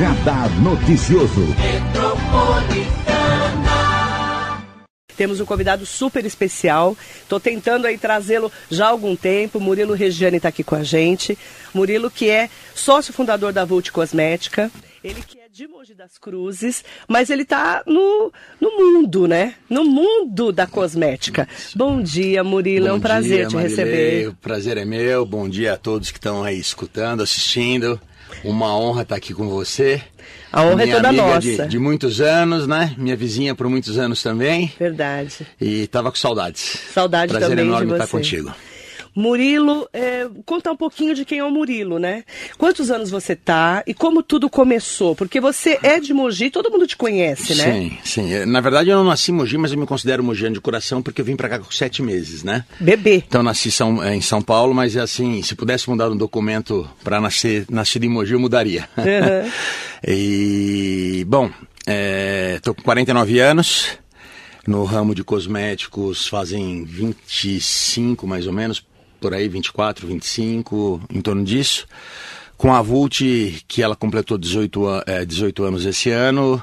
Radar Noticioso. Temos um convidado super especial. Estou tentando aí trazê-lo já há algum tempo. Murilo Regiane está aqui com a gente. Murilo que é sócio fundador da Vult Cosmética. Ele que é de Mogi das Cruzes, mas ele está no, no mundo, né? No mundo da cosmética. Bom dia, Murilo. Bom é um prazer dia, te Marilei. receber. O prazer é meu. Bom dia a todos que estão aí escutando, assistindo. Uma honra estar aqui com você. A honra é Minha toda amiga nossa. De, de muitos anos, né? Minha vizinha por muitos anos também. Verdade. E tava com saudades. Saudade Prazer também de enorme estar você. contigo. Murilo, é, conta um pouquinho de quem é o Murilo, né? Quantos anos você tá e como tudo começou? Porque você é de Mogi, todo mundo te conhece, né? Sim, sim. Eh, Na verdade, eu não nasci em Mogi, mas eu me considero mogiano de coração porque eu vim pra cá com sete meses, né? Bebê. Então, eu nasci São- eh, em São Paulo, mas assim, se pudesse mudar um documento para nascer nascido em Mogi, eu mudaria. Uhum. e, bom, estou com 49 anos, no ramo de cosméticos fazem 25 mais ou menos, por aí, 24, 25, em torno disso. Com a Vult, que ela completou 18, a- eh, 18 anos esse ano,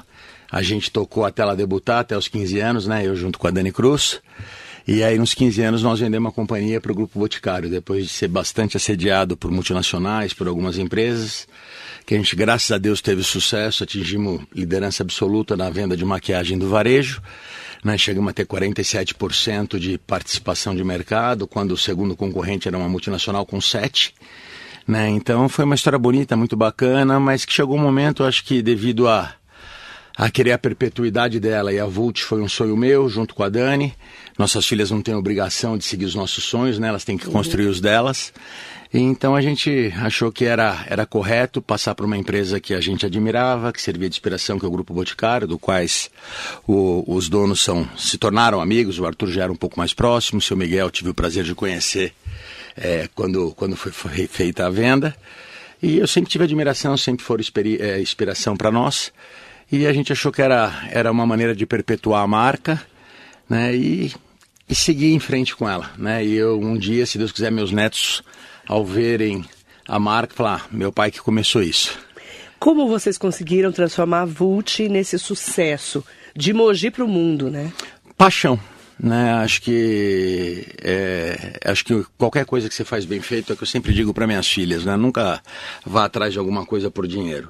a gente tocou até ela debutar, até os 15 anos, né? Eu junto com a Dani Cruz. E aí, nos 15 anos, nós vendemos uma companhia para o Grupo Boticário, depois de ser bastante assediado por multinacionais, por algumas empresas, que a gente, graças a Deus, teve sucesso, atingimos liderança absoluta na venda de maquiagem do varejo. Nós chegamos a ter 47% de participação de mercado, quando o segundo concorrente era uma multinacional com 7%. Né? Então foi uma história bonita, muito bacana, mas que chegou um momento, acho que devido a, a querer a perpetuidade dela e a Vult foi um sonho meu, junto com a Dani. Nossas filhas não têm obrigação de seguir os nossos sonhos, né? Elas têm que construir os delas. E então a gente achou que era, era correto passar para uma empresa que a gente admirava, que servia de inspiração, que é o Grupo Boticário, do quais o- os donos são, se tornaram amigos. O Arthur já era um pouco mais próximo, o seu Miguel tive o prazer de conhecer é, quando, quando foi, foi feita a venda. E eu sempre tive admiração, sempre experi- é, inspiração para nós. E a gente achou que era, era uma maneira de perpetuar a marca né, e, e seguir em frente com ela. Né? E eu, um dia, se Deus quiser, meus netos, ao verem a marca, falar: ah, meu pai que começou isso. Como vocês conseguiram transformar a Vult nesse sucesso? De Mogi para o mundo, né? Paixão. Né, acho que é, acho que qualquer coisa que você faz bem feito é o que eu sempre digo para minhas filhas, né? Nunca vá atrás de alguma coisa por dinheiro.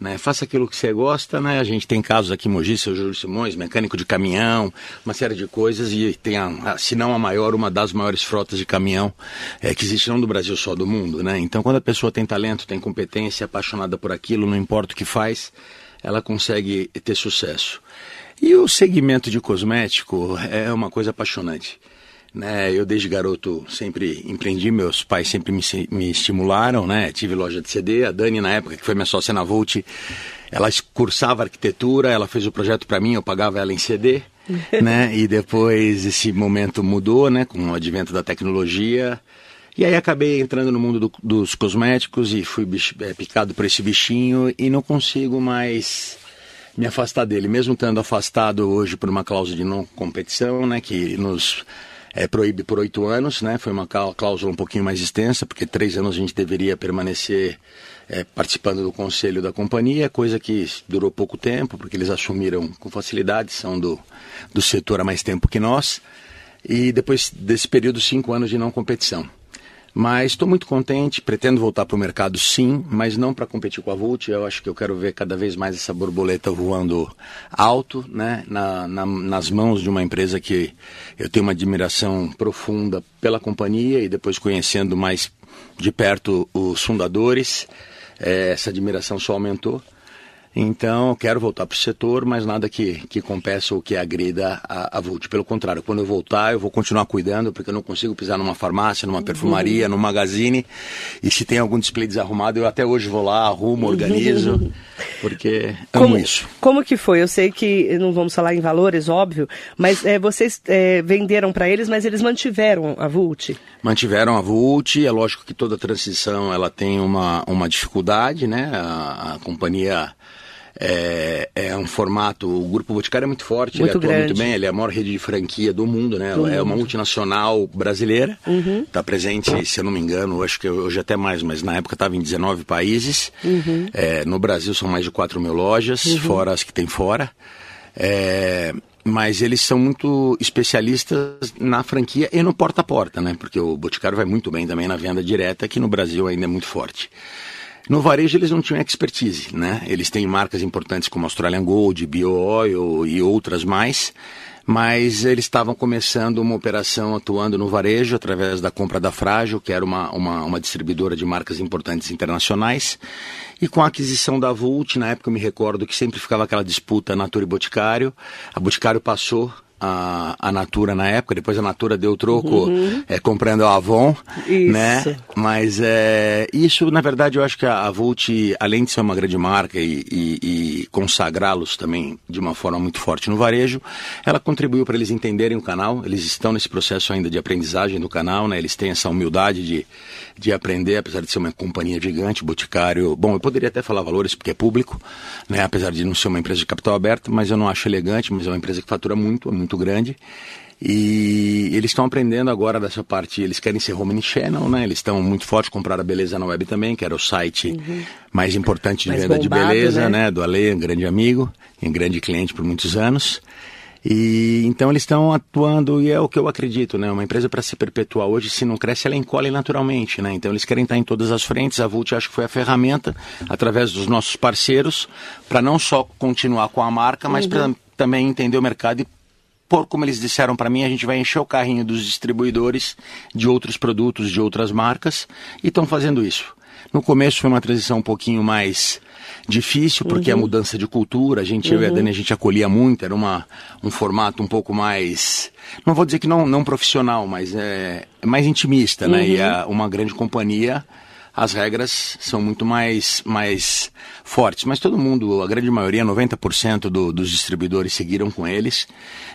Né? Faça aquilo que você gosta, né? A gente tem casos aqui em Mogi, seu Júlio Simões, mecânico de caminhão, uma série de coisas e tem, a, a, se não a maior, uma das maiores frotas de caminhão é, que existe não do Brasil só, do mundo, né? Então, quando a pessoa tem talento, tem competência, é apaixonada por aquilo, não importa o que faz, ela consegue ter sucesso. E o segmento de cosmético é uma coisa apaixonante. Né, eu desde garoto sempre empreendi, meus pais sempre me, me, estimularam, né? Tive loja de CD, a Dani na época que foi minha sócia na Volt, ela cursava arquitetura, ela fez o projeto para mim, eu pagava ela em CD, né? E depois esse momento mudou, né? Com o advento da tecnologia. E aí acabei entrando no mundo do, dos cosméticos e fui bicho, é, picado por esse bichinho e não consigo mais me afastar dele, mesmo estando afastado hoje por uma cláusula de não competição, né? Que nos é, proíbe por oito anos, né? Foi uma cláusula um pouquinho mais extensa, porque três anos a gente deveria permanecer é, participando do conselho da companhia, coisa que durou pouco tempo, porque eles assumiram com facilidade, são do, do setor há mais tempo que nós, e depois desse período, cinco anos de não competição. Mas estou muito contente, pretendo voltar para o mercado sim, mas não para competir com a Vult. Eu acho que eu quero ver cada vez mais essa borboleta voando alto, né, na, na, nas mãos de uma empresa que eu tenho uma admiração profunda pela companhia e depois conhecendo mais de perto os fundadores, é, essa admiração só aumentou. Então, quero voltar para o setor, mas nada que, que compensa ou que agrida a, a Vult. Pelo contrário, quando eu voltar, eu vou continuar cuidando, porque eu não consigo pisar numa farmácia, numa perfumaria, uhum. num magazine. E se tem algum display desarrumado, eu até hoje vou lá, arrumo, organizo, uhum. porque amo como, isso. Como que foi? Eu sei que não vamos falar em valores, óbvio, mas é, vocês é, venderam para eles, mas eles mantiveram a Vult? Mantiveram a Vult. É lógico que toda transição ela tem uma, uma dificuldade, né? a, a companhia é, é um formato. O Grupo Boticário é muito forte, muito ele atua grande. muito bem, ele é a maior rede de franquia do mundo, né? Do é mundo. uma multinacional brasileira. Está Uhum. presente, se eu não me engano, acho que hoje até mais, mas na época estava em 19 países. Uhum. É, no Brasil são mais de 4 mil lojas, fora as que tem fora. É, mas eles são muito especialistas na franquia e no porta a porta, né? Porque o Boticário vai muito bem também na venda direta, que no Brasil ainda é muito forte. No varejo eles não tinham expertise, né? Eles têm marcas importantes como Australian Gold, Bio Oil e outras mais, mas eles estavam começando uma operação atuando no varejo através da compra da Frágil, que era uma, uma, uma distribuidora de marcas importantes internacionais, e com a aquisição da Vult, na época eu me recordo que sempre ficava aquela disputa Natura e Boticário, a Boticário passou a, a Natura na época, depois a Natura deu troco é, comprando a Avon, Isso. né? Mas é, isso, na verdade, eu acho que a, a Vult, além de ser uma grande marca e, e- e consagrá-los também de uma forma muito forte no varejo, ela contribuiu para eles entenderem o canal. Eles estão nesse processo ainda de aprendizagem do canal, né? Eles têm essa humildade de, de aprender, apesar de ser uma companhia gigante, Boticário. Bom, eu poderia até falar valores porque é público, né? Apesar de não ser uma empresa de capital aberto, mas eu não acho elegante, mas é uma empresa que fatura muito, é muito grande. E eles estão aprendendo agora dessa parte, eles querem ser home channel, né? Eles estão muito fortes, compraram a Beleza na Web também, que era o site mais importante de Mais venda de bombado, beleza, né? né? Do Ale, um grande amigo, um grande cliente por muitos anos. E então eles estão atuando e é o que eu acredito, né? Uma empresa para se perpetuar hoje, se não cresce, ela encolhe naturalmente, né? Então eles querem estar em todas as frentes. A Vult acho que foi a ferramenta através dos nossos parceiros para não só continuar com a marca, mas para também entender o mercado e por como eles disseram para mim, a gente vai encher o carrinho dos distribuidores de outros produtos, de outras marcas, e estão fazendo isso. No começo foi uma transição um pouquinho mais difícil, porque a mudança de cultura, a gente, eu e a Dani, a gente acolhia muito, era uma, um formato um pouco mais, não vou dizer que não, não profissional, mas é, mais intimista, né? E a, uma grande companhia as regras são muito mais, mais fortes. Mas todo mundo, a grande maioria, 90% do, dos distribuidores seguiram com eles.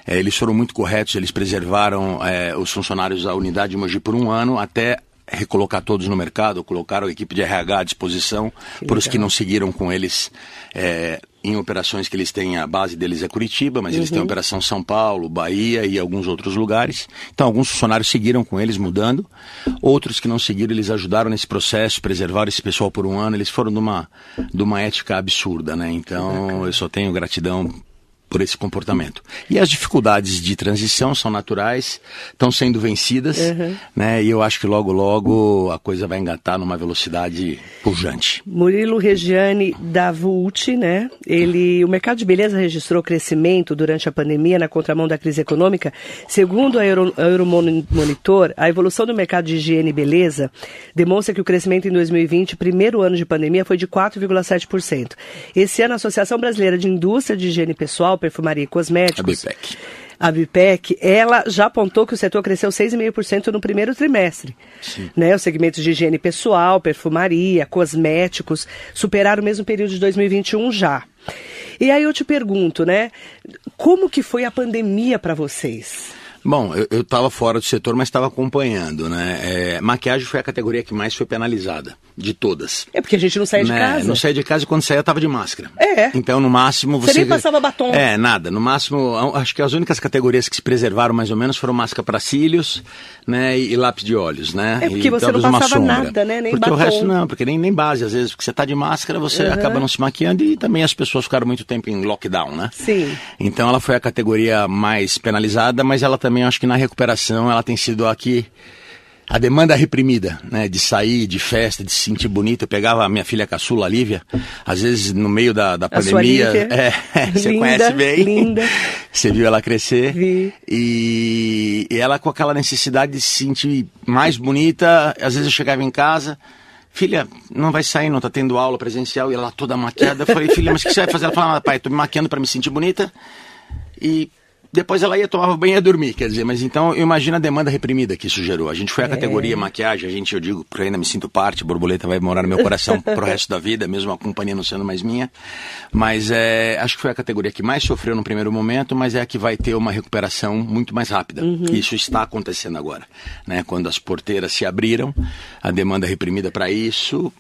Eh, eles foram muito corretos, eles preservaram eh, os funcionários da unidade de Mogi por um ano até recolocar todos no mercado, colocaram a equipe de RH à disposição para os que não seguiram com eles eh, em operações que eles têm, a base deles é Curitiba, mas eles têm operação São Paulo, Bahia e alguns outros lugares. Então, alguns funcionários seguiram com eles, mudando. Outros que não seguiram, eles ajudaram nesse processo, preservaram esse pessoal por um ano. Eles foram de uma, de uma ética absurda, né? Então, eu só tenho gratidão por esse comportamento. E as dificuldades de transição são naturais, estão sendo vencidas, né? E eu acho que logo, logo a coisa vai engatar numa velocidade pujante. Murilo Regiane da Vult, né? Ele, o mercado de beleza registrou crescimento durante a pandemia na contramão da crise econômica. Segundo a Euro, a Euromonitor, a evolução do mercado de higiene e beleza demonstra que o crescimento em 2020, primeiro ano de pandemia, foi de 4,7%. Esse ano, a Associação Brasileira de Indústria de Higiene Pessoal, Perfumaria e A Cosméticos, BPEC. a BIPEC, ela já apontou que o setor cresceu 6,5% no primeiro trimestre. Né, os segmentos de higiene pessoal, perfumaria, cosméticos, superaram o mesmo período de 2021 já. E aí eu te pergunto, né, como que foi a pandemia para vocês? Bom, eu estava fora do setor, mas estava acompanhando, né? É, maquiagem foi a categoria que mais foi penalizada, de todas. É porque a gente não de Né? casa. Não saía de casa e quando saía estava de máscara. É. Então, no máximo, Você você... nem passava batom. É, nada. No máximo, acho que as únicas categorias que se preservaram mais ou menos foram máscara para cílios, né? E, e lápis de olhos, né? É, porque e você não passava nada, né? Nem porque o batom. resto não, porque nem, nem base, às vezes, porque você está de máscara, você acaba não se maquiando e também as pessoas ficaram muito tempo em lockdown, né? Sim. Então ela foi a categoria mais penalizada, mas ela também, acho que na recuperação, ela tem sido aqui a demanda reprimida, né? De sair, de festa, de se sentir bonito. Eu pegava a minha filha caçula, a Lívia, às vezes no meio da, da A pandemia. Lívia. É, você Linda, conhece bem. linda. Você viu ela crescer. Vi. E, e ela com aquela necessidade de se sentir mais bonita. Às vezes eu chegava em casa. Filha, não vai sair, não tá tendo aula presencial e ela toda maquiada. Eu falei, filha, mas o que você vai fazer? Ela falou, ah, pai, tô me maquiando para me sentir bonita. E depois ela ia tomar banho e ia dormir, quer dizer, mas então eu imagino a demanda reprimida que isso gerou. A gente foi a categoria maquiagem, a gente, eu digo, porque ainda me sinto parte, a borboleta vai morar no meu coração pro resto da vida, mesmo a companhia não sendo mais minha. Mas é, acho que foi a categoria que mais sofreu no primeiro momento, mas é a que vai ter uma recuperação muito mais rápida. E Isso está acontecendo agora. Né? Quando as porteiras se abriram, a demanda reprimida para isso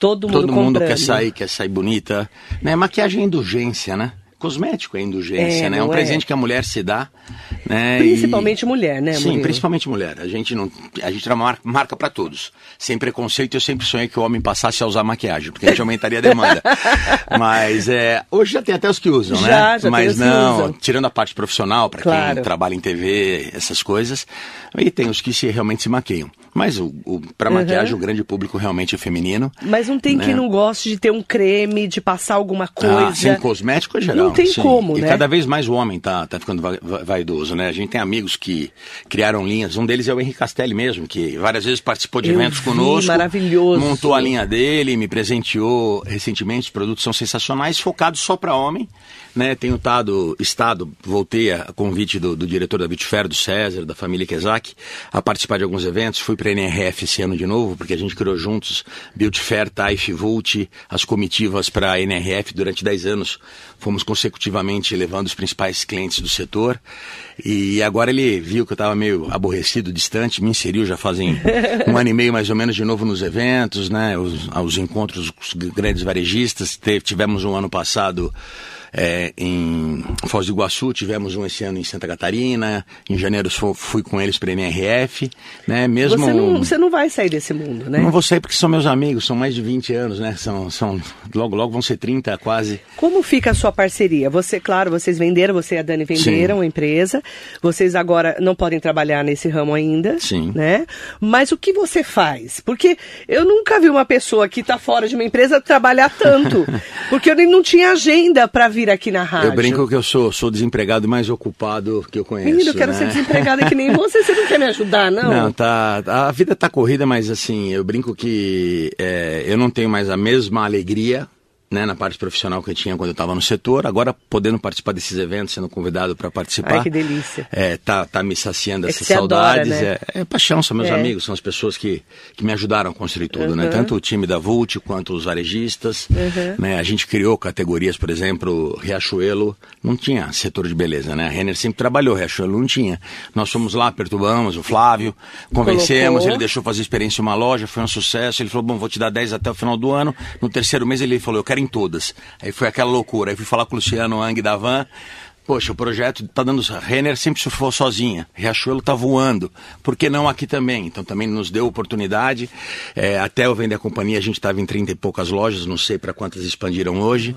Todo mundo, Todo mundo quer sair, quer sair bonita. Né? Maquiagem é indulgência, né? Cosmético é indulgência, É, né? É um é? presente que a mulher se dá. Né? Principalmente E- mulher, né, Sim, Murilo? principalmente mulher. A gente não, a gente é marca para todos. Sem preconceito, eu sempre sonhei que o homem passasse a usar maquiagem, porque a gente aumentaria a demanda. Mas é, hoje já tem até os que usam, Já, né? já tem Mas que não, usam. tirando a parte profissional, para Claro. quem trabalha em TV, essas coisas, e tem os que se realmente se maquiam. Mas o, o, para Uhum. maquiagem, o grande público realmente é feminino. Mas não tem né? quem não goste de ter um creme, de passar alguma coisa. Ah, sem cosmético é geral. Não tem sim. como, e né? cada vez mais o homem tá, tá ficando va- va- vaidoso, né? A gente tem amigos que criaram linhas. Um deles é o Henrique Castelli mesmo, que várias vezes participou de Eu eventos vi, conosco. maravilhoso. Montou a linha dele, me presenteou recentemente. Os produtos são sensacionais, focados só para homem. Né, tenho tado, estado, voltei a convite do, do diretor da Bitfair, do César, da família Kezak, a participar de alguns eventos. Fui para a NRF esse ano de novo, porque a gente criou juntos Bitfair, Taif, Vult, as comitivas para a NRF durante 10 anos. Fomos consecutivamente levando os principais clientes do setor. E agora ele viu que eu estava meio aborrecido, distante, me inseriu já fazem um ano e meio mais ou menos de novo nos eventos, né, os, aos encontros com os grandes varejistas. Teve- tivemos um ano passado é, em Foz do Iguaçu, tivemos um esse ano em Santa Catarina, em janeiro fu- fui com eles para a NRF, né, mesmo... Você não, você não vai sair desse mundo, né? Não vou sair porque são meus amigos, são mais de 20 anos, né, são, são, logo, logo vão ser 30 quase. Como fica a sua parceria? Você, claro, vocês venderam, você e a Dani venderam a empresa. Vocês agora não podem trabalhar nesse ramo ainda. Sim. Né? Mas o que você faz? Porque eu nunca vi uma pessoa que está fora de uma empresa trabalhar tanto. porque eu nem- não tinha agenda para vir aqui na rádio. Eu brinco que eu sou, sou desempregado mais ocupado que eu conheço. Menino, eu quero né? ser desempregada que nem você. Você não quer me ajudar, não? Não, tá. A vida tá corrida, mas assim, eu brinco que é, eu não tenho mais a mesma alegria. Né, na parte profissional que eu tinha quando eu estava no setor, agora podendo participar desses eventos, sendo convidado para participar. Ai, que delícia. É, tá, tá me saciando É essas você adora, saudades. né? é, é paixão, são meus É. amigos, são as pessoas que, que me ajudaram a construir tudo, né? Uhum. Tanto o time da Vult quanto os varejistas. Uhum. Né? A gente criou categorias, por exemplo, Riachuelo não tinha setor de beleza, né? A Renner sempre trabalhou, Riachuelo não tinha. Nós fomos lá, perturbamos o Flávio, convencemos, Colocou. ele deixou fazer experiência em uma loja, foi um sucesso. Ele falou: Bom, vou te dar 10 até o final do ano. No terceiro mês ele falou: Eu quero em todas. Aí foi aquela loucura. Aí fui falar com o Luciano Ang da Van. Poxa, o projeto tá dando. Renner sempre surfou sozinha. Riachuelo tá voando. Por que não aqui também? Então também nos deu oportunidade. É, até eu vender a companhia, a gente estava em 30 e poucas lojas, não sei para quantas expandiram hoje.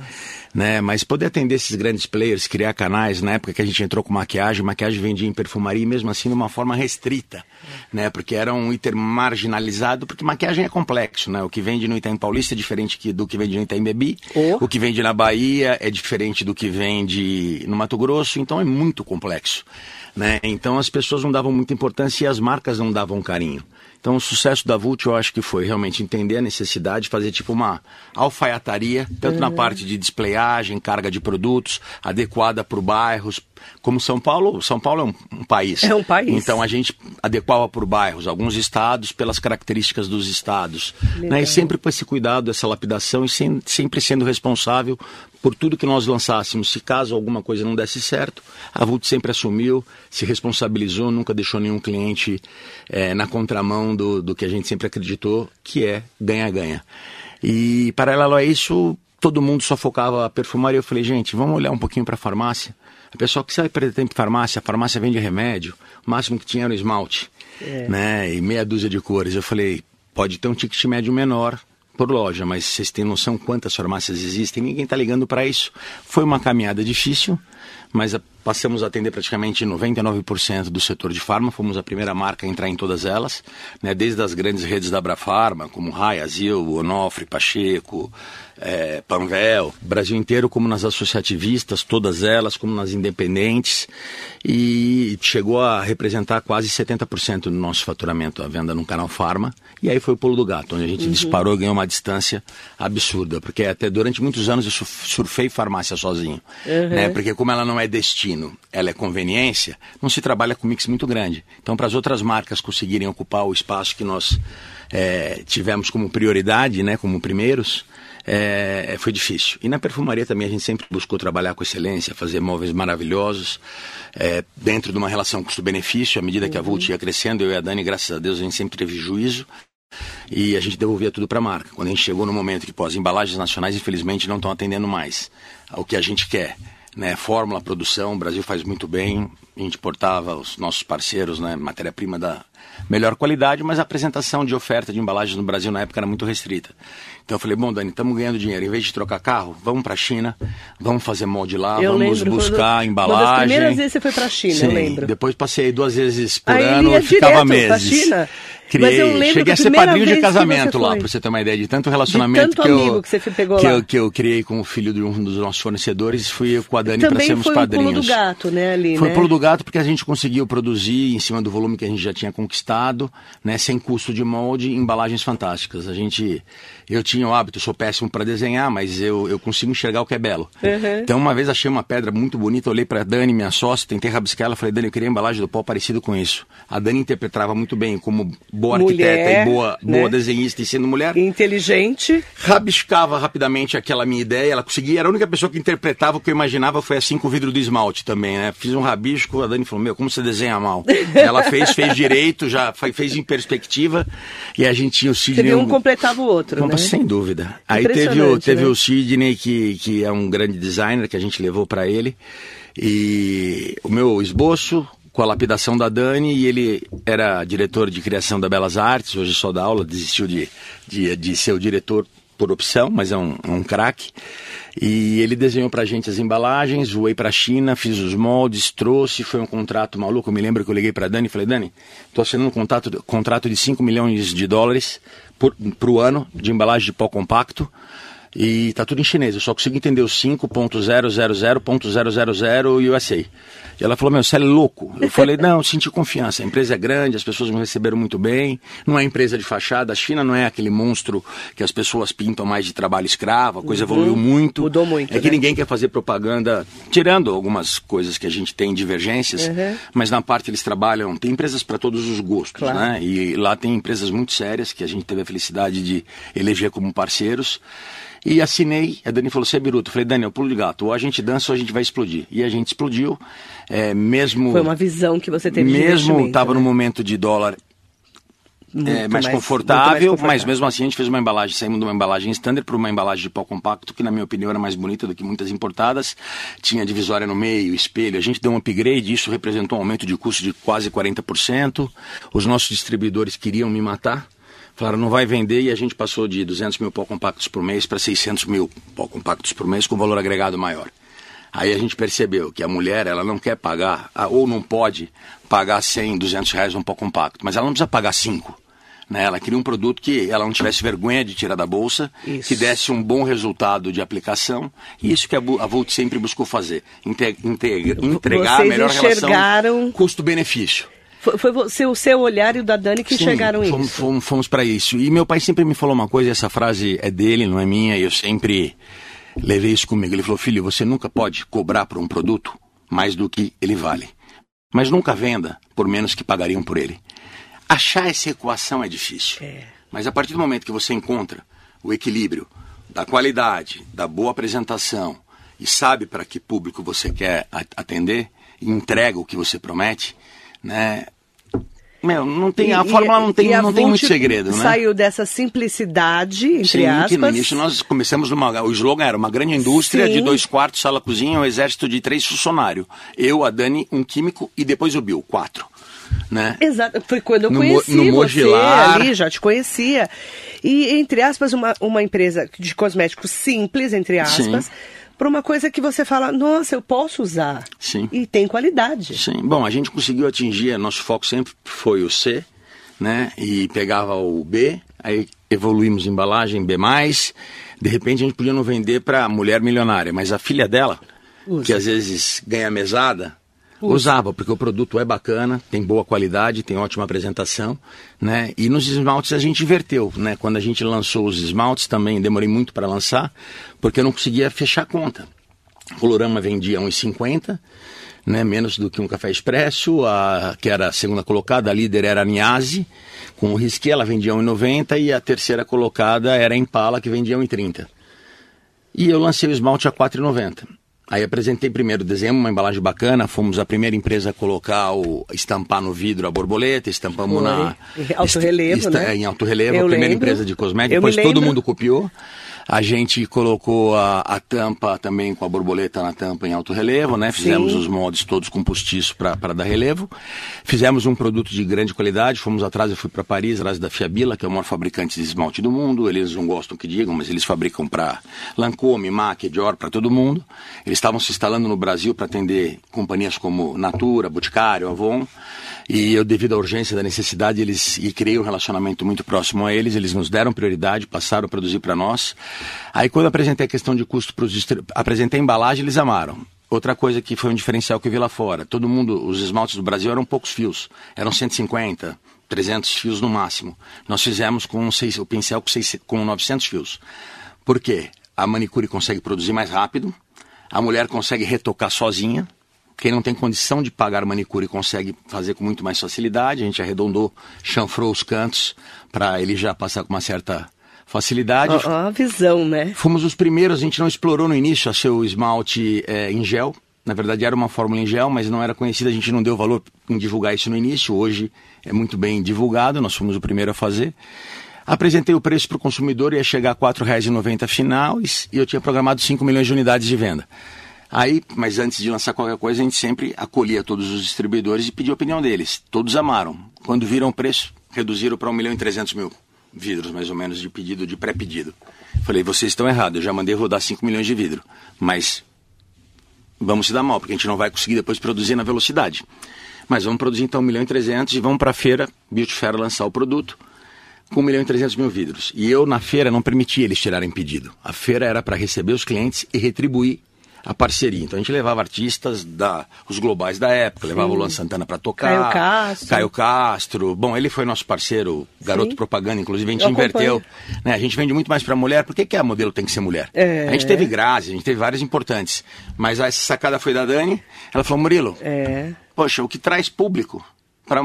Né? Mas poder atender esses grandes players, criar canais, na época que a gente entrou com maquiagem, maquiagem vendia em perfumaria, e mesmo assim de uma forma restrita, né? Porque era um item marginalizado, porque maquiagem é complexo, né? O que vende no Itaim Paulista é diferente que- do que vende no Itaim Bebi, Oh. o que vende na Bahia é diferente do que vende no Mato Grosso, então é muito complexo, né? Então as pessoas não davam muita importância e as marcas não davam carinho. Então o sucesso da Vult eu acho que foi realmente entender a necessidade, fazer tipo uma alfaiataria, tanto na parte de displayagem, carga de produtos, adequada para bairros. Como São Paulo, São Paulo é um, um país. É um país. Então a gente adequava por bairros, alguns estados pelas características dos estados. Legal. Né? E sempre com esse cuidado, essa lapidação e sem- sempre sendo responsável por tudo que nós lançássemos. Se caso alguma coisa não desse certo, a Vult sempre assumiu, se responsabilizou, nunca deixou nenhum cliente eh, na contramão do, do que a gente sempre acreditou, que é ganha-ganha. E paralelo a isso, todo mundo só focava a perfumaria. Eu falei, gente, vamos olhar um pouquinho para a farmácia. A pessoa que sai perder tempo em farmácia, a farmácia vende remédio, o máximo que tinha era o esmalte, né? E meia dúzia de cores. Eu falei, pode ter um ticket médio menor por loja, mas vocês têm noção quantas farmácias existem? Ninguém está ligando para isso. Foi uma caminhada difícil, mas a- passamos a atender praticamente 99% do setor de farma, fomos a primeira marca a entrar em todas elas, né? desde as grandes redes da Abrafarma, como Rai, Azil, Onofre, Pacheco, eh, Panvel, Brasil inteiro, como nas associativistas, todas elas, como nas independentes, e chegou a representar quase 70% do nosso faturamento, a venda no canal Farma, e aí foi o pulo do gato, onde a gente disparou e ganhou uma distância absurda, porque até durante muitos anos eu surf- surfei farmácia sozinho, né? porque como ela não é destino, ela é conveniência, não se trabalha com mix muito grande. Então, para as outras marcas conseguirem ocupar o espaço que nós eh, tivemos como prioridade, né, como primeiros, é, foi difícil. E na perfumaria também a gente sempre buscou trabalhar com excelência, fazer móveis maravilhosos, é, dentro de uma relação custo-benefício. À medida que a Vult ia crescendo, eu e a Dani, graças a Deus, a gente sempre teve juízo. e a gente devolvia tudo para a marca. Quando a gente chegou no momento que pô, as embalagens nacionais, infelizmente, não estão atendendo mais ao que a gente quer. Né, fórmula, produção, o Brasil faz muito bem, a gente portava os nossos parceiros, né, matéria-prima da melhor qualidade, mas a apresentação de oferta de embalagens no Brasil na época era muito restrita. Então eu falei, bom, Dani, estamos ganhando dinheiro. Em vez de trocar carro, vamos para a China, vamos fazer molde lá, eu vamos lembro, buscar quando, embalagem. Uma das primeiras vezes você foi para a China, Sim, eu lembro. Depois passei duas vezes por Aí ano ia e ficava meses. pra China? Criei, Mas eu lembro cheguei a a ser padrinho de casamento lá, foi. para você ter uma ideia de tanto relacionamento tanto que, eu, que você pegou que, lá. eu, que eu criei com o filho de um dos nossos fornecedores, fui eu com a Dani para sermos foi padrinhos. pulo do gato, né, ali, Foi né? pulo do gato porque a gente conseguiu produzir em cima do volume que a gente já tinha conquistado, né, sem custo de molde, embalagens fantásticas. A gente, eu tinha o hábito, sou péssimo para desenhar, mas eu, eu consigo enxergar o que é belo. Uhum. Então uma vez achei uma pedra muito bonita, olhei para Dani, minha sócia, tentei rabiscar ela, falei Dani, eu queria embalagem do pau parecido com isso. A Dani interpretava muito bem como boa Mulher, arquiteta e boa, boa né? desenhista e sendo mulher Inteligente. rabiscava rapidamente aquela minha ideia, ela conseguia, era a única pessoa que interpretava o que eu imaginava, foi assim com o vidro do esmalte também, né? Fiz um rabisco, a Dani falou, meu, como você desenha mal? ela fez, fez direito, já fez em perspectiva, e a gente tinha o Sidney... viu um completava o outro, Bom, né? Sem dúvida. Aí teve o, teve né? o Sidney, que, que é um grande designer, que a gente levou para ele. E o meu esboço, com a lapidação da Dani, e ele era diretor de criação da Belas Artes, hoje só dá aula, desistiu de, de, de ser o diretor por opção, mas é um, um craque. E ele desenhou pra gente as embalagens, voei pra China, fiz os moldes, trouxe, foi um contrato maluco. Eu me lembro que eu liguei pra Dani e falei, Dani, tô assinando um contrato, contrato de 5 milhões de dólares por, pro ano de embalagem de pó compacto. E tá tudo em chinês, eu só consigo entender o 5.000.000 USA. E ela falou, meu, você é louco. Eu falei, não, eu senti confiança. A empresa é grande, as pessoas me receberam muito bem. Não é empresa de fachada. A China não é aquele monstro que as pessoas pintam mais de trabalho escravo. A coisa evoluiu muito. Uhum. Mudou muito, É que né? ninguém quer fazer propaganda, tirando algumas coisas que a gente tem divergências, Uhum. mas na parte eles trabalham, tem empresas para todos os gostos, Claro. né? E lá tem empresas muito sérias que a gente teve a felicidade de eleger como parceiros. E assinei, a Dani falou, você é biruto. Eu falei, Dani, eu pulo de gato, ou a gente dança ou a gente vai explodir. E a gente explodiu, é, mesmo... Foi uma visão que você teve Mesmo estava né? no momento de dólar é, mais, mais- confortável, mais confortável. mas mesmo assim a gente fez uma embalagem, saímos de uma embalagem standard para uma embalagem de pó compacto, que na minha opinião era mais bonita do que muitas importadas. Tinha divisória no meio, espelho. A gente deu um upgrade, isso representou um aumento de custo de quase 40%. Os nossos distribuidores queriam me matar. Falaram, não vai vender, e a gente passou de 200 mil pó compactos por mês para 600 mil pó compactos por mês, com valor agregado maior. Aí a gente percebeu que a mulher, ela não quer pagar, ah, ou não pode pagar 100, 200 reais num pó compacto, mas ela não precisa pagar 5. Né? Ela queria um produto que ela não tivesse vergonha de tirar da bolsa, Isso. que desse um bom resultado de aplicação, e isso que a a Volt sempre buscou fazer, inte- inte- entregar a Vocês melhor enxergaram- relação custo-benefício. Foi, foi você, o seu olhar e o da Dani que Sim, enxergaram fomos, isso. Fomos, fomos para isso. E meu pai sempre me falou uma coisa, e essa frase é dele, não é minha, e eu sempre levei isso comigo. Ele falou, filho, você nunca pode cobrar por um produto mais do que ele vale. Mas nunca venda por menos que pagariam por ele. Achar essa equação é difícil. É. Mas a partir do momento que você encontra o equilíbrio da qualidade, da boa apresentação e sabe para que público você quer atender entrega o que você promete, né? Meu, não tem, a E- fórmula e- não tem, a não tem muito segredo, né? Saiu dessa simplicidade, entre Sim, aspas. que no início nós começamos numa. O slogan era uma grande indústria Sim. de dois quartos, sala, cozinha, um exército de três funcionários. Eu, a Dani, um químico e depois o Bill, quatro. Né? Exato, foi quando eu No conheci no você Mogilar. ali, já te conhecia. E, entre aspas, uma, uma empresa de cosméticos simples, entre aspas, Sim. Para uma coisa que você fala, nossa, eu posso usar. Sim. E tem qualidade. Sim. Bom, a gente conseguiu atingir, nosso foco sempre foi o C, né? E pegava o B, aí evoluímos em embalagem B+, de repente a gente podia não vender para mulher milionária, mas a filha dela, Usa. que às vezes ganha mesada, usava, porque o produto é bacana, tem boa qualidade, tem ótima apresentação, né? E nos esmaltes a gente inverteu, né? Quando a gente lançou os esmaltes também, demorei muito para lançar, porque eu não conseguia fechar a conta. O Colorama vendia 1,50, né, menos do que um café expresso, a, que era a segunda colocada, a líder era a Niase, com o Risque, ela vendia 1,90 e a terceira colocada era a Impala, que vendia 1,30. E eu lancei o esmalte a 4,90. Aí apresentei primeiro desenho, uma embalagem bacana, fomos a primeira empresa a colocar, o, estampar no vidro a borboleta, estampamos Foi. na... Em alto relevo, esta- né? Em alto relevo, Eu a primeira lembro. empresa de cosméticos, depois todo mundo copiou. A gente colocou a, a tampa também com a borboleta na tampa em alto relevo, né? Fizemos Sim. os moldes todos com postiço para dar relevo. Fizemos um produto de grande qualidade, fomos atrás, eu fui para Paris, atrás da Fiabila, que é o maior fabricante de esmalte do mundo. Eles não gostam que digam, mas eles fabricam para Lancôme, MAC, Dior, para todo mundo. Eles estavam se instalando no Brasil para atender companhias como Natura, Boticário, Avon. E eu, devido à urgência da necessidade, eles e criei um relacionamento muito próximo a eles, eles nos deram prioridade, passaram a produzir para nós. Aí quando apresentei a questão de custo para os apresentei a embalagem, eles amaram. Outra coisa que foi um diferencial que eu vi lá fora, todo mundo, os esmaltes do Brasil eram poucos fios, eram 150, 300 fios no máximo. Nós fizemos com seis, o pincel com, seis, com 900 fios. Por quê? A manicure consegue produzir mais rápido, a mulher consegue retocar sozinha, quem não tem condição de pagar manicure consegue fazer com muito mais facilidade. A gente arredondou, chanfrou os cantos para ele já passar com uma certa facilidade. Ó, a visão, né? Fomos os primeiros, a gente não explorou no início a seu esmalte é, em gel. Na verdade era uma fórmula em gel, mas não era conhecida, a gente não deu valor em divulgar isso no início. Hoje é muito bem divulgado, nós fomos o primeiro a fazer. Apresentei o preço para o consumidor, ia chegar a R$ 4,90 final e e eu tinha programado 5 milhões de unidades de venda. Aí, mas antes de lançar qualquer coisa, a gente sempre acolhia todos os distribuidores e pedia a opinião deles. Todos amaram. Quando viram o preço, reduziram para 1 milhão e 300 mil vidros, mais ou menos, de pedido, de pré-pedido. Falei, vocês estão errados, eu já mandei rodar 5 milhões de vidro. Mas vamos se dar mal, porque a gente não vai conseguir depois produzir na velocidade. Mas vamos produzir então 1 milhão e 300 e vamos para a feira, Beauty Fair, lançar o produto com 1 milhão e 300 mil vidros. E eu, na feira, não permitia eles tirarem pedido. A feira era para receber os clientes e retribuir a parceria. Então a gente levava artistas da os globais da época, levava o Luan Santana para tocar, Caio Castro. Caio Castro. Bom, ele foi nosso parceiro, garoto Sim. propaganda, inclusive a gente Eu inverteu. Né? A gente vende muito mais para mulher. Por que, que a modelo tem que ser mulher? É. A gente teve Grazi, a gente teve várias importantes. Mas essa sacada foi da Dani. Ela falou, Murilo, É. poxa, o que traz público para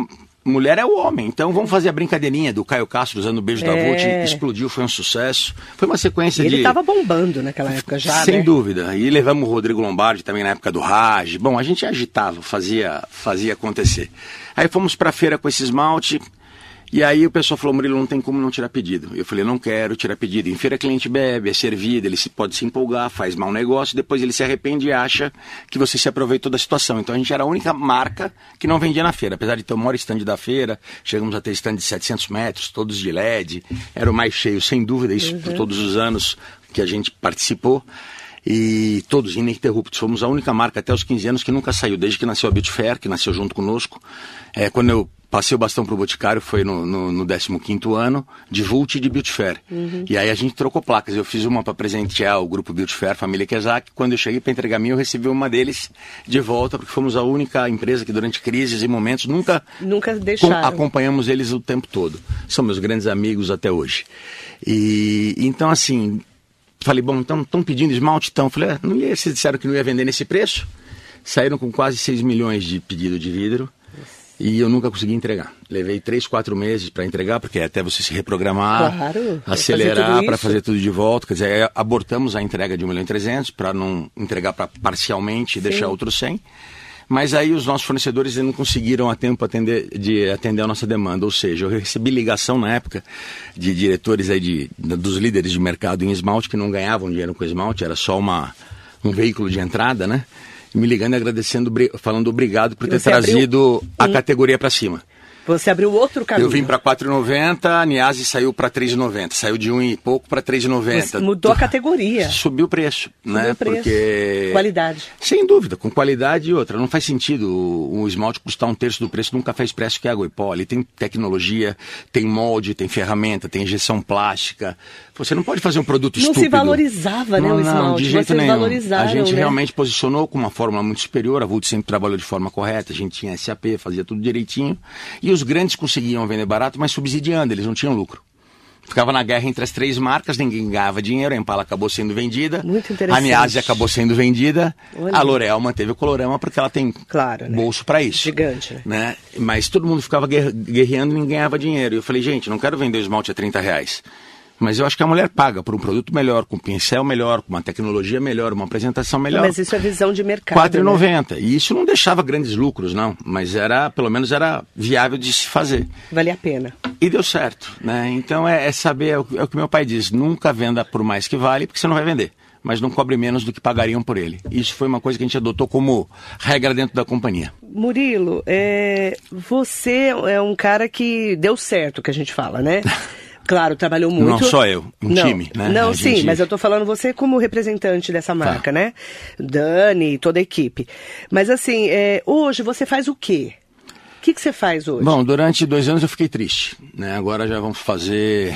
mulher é o homem. Então vamos fazer a brincadeirinha do Caio Castro usando o beijo da É. Vult. Explodiu, foi um sucesso. Foi uma sequência ele de. estava bombando naquela época já, Sem né? dúvida. E levamos o Rodrigo Lombardi também na época do Raj. Bom, a gente agitava, fazia, fazia acontecer. Aí fomos para a feira com esse esmalte. E aí o pessoal falou, Murilo, não tem como não tirar pedido. Eu falei, não quero tirar pedido. Em feira cliente bebe, é servido, ele se, pode se empolgar, faz mau negócio, depois ele se arrepende e acha que você se aproveitou da situação. Então a gente era a única marca que não vendia na feira. Apesar de ter o maior stand da feira, chegamos a ter stand de 700 metros, todos de LED. Era o mais cheio, sem dúvida, isso por todos os anos que a gente participou. E todos ininterruptos. Fomos a única marca até os 15 anos que nunca saiu, desde que nasceu a Beauty Fair, que nasceu junto conosco. É, quando eu passei o bastão para o Boticário, foi no, no, no 15º ano, de Vult e de Beauty Fair. E aí a gente trocou placas. Eu fiz uma para presentear o grupo Beauty Fair, família Kezak. Quando eu cheguei para entregar a minha, eu recebi uma deles de volta, porque fomos a única empresa que durante crises e momentos nunca Nunca deixaram. acompanhamos eles o tempo todo. São meus grandes amigos até hoje. E então assim, falei, bom, então estão pedindo esmalte, então, falei, ah, não ia, vocês disseram que não ia vender nesse preço? Saíram com quase 6 milhões de pedido de vidro. E eu nunca consegui entregar. Levei três, quatro meses para entregar, porque é até você se reprogramar, Claro, acelerar para fazer tudo de volta. Quer dizer, abortamos a entrega de 1 milhão e 300 para não entregar pra, parcialmente e deixar outros 100. Mas aí os nossos fornecedores não conseguiram a tempo atender, de atender a nossa demanda. Ou seja, eu recebi ligação na época de diretores aí de, dos líderes de mercado em esmalte que não ganhavam dinheiro com esmalte, era só uma, um veículo de entrada, né? Me ligando e agradecendo, falando obrigado por ter Você abriu trazido a categoria para cima. Você abriu outro caminho. Eu vim para 4,90, a Niase saiu para 3,90. Saiu de um e pouco para 3,90. Você mudou a categoria. Subiu o preço, né? o preço. Porque Qualidade. sem dúvida, com qualidade e outra. Não faz sentido o, esmalte custar um terço do preço de um café expresso que é água e pó. Ele tem tecnologia, tem molde, tem ferramenta, tem injeção plástica. Você não pode fazer um produto Não se estúpido. valorizava, né, não, o não, esmalte. de jeito Vocês nenhum. A gente né? realmente posicionou com uma fórmula muito superior. A Vult sempre trabalhou de forma correta. A gente tinha SAP, fazia tudo direitinho. E os grandes conseguiam vender barato, mas subsidiando. Eles não tinham lucro. Ficava na guerra entre as três marcas, ninguém ganhava dinheiro, a Impala acabou sendo vendida, Muito a interessante. Niase acabou sendo vendida, Olha. a L'Oréal manteve o colorama porque ela tem Claro, né? bolso para isso. Gigante, né? né? Mas todo mundo ficava guer- guerreando e ninguém ganhava dinheiro. E eu falei, gente, não quero vender o esmalte a 30 reais. Mas eu acho que a mulher paga por um produto melhor, com um pincel melhor, com uma tecnologia melhor, uma apresentação melhor. Mas isso é visão de mercado. R$ 4,90. Né? E isso não deixava grandes lucros, não. Mas era, pelo menos era viável de se fazer. Vale a pena. E deu certo, né? Então é, é saber, é o, é o que meu pai diz, nunca venda por mais que vale, porque você não vai vender mas não cobre menos do que pagariam por ele. Isso foi uma coisa que a gente adotou como regra dentro da companhia. Murilo, é, você é um cara que deu certo, que a gente fala, né? Claro, trabalhou muito. Não só eu, um não, time, né? Não, sim, mas eu estou falando você como representante dessa tá. marca, tá. né? Dani, toda a equipe. Mas assim, é, hoje você faz o quê? O que, que você faz hoje? Bom, durante dois anos eu fiquei triste, né? Agora já vamos fazer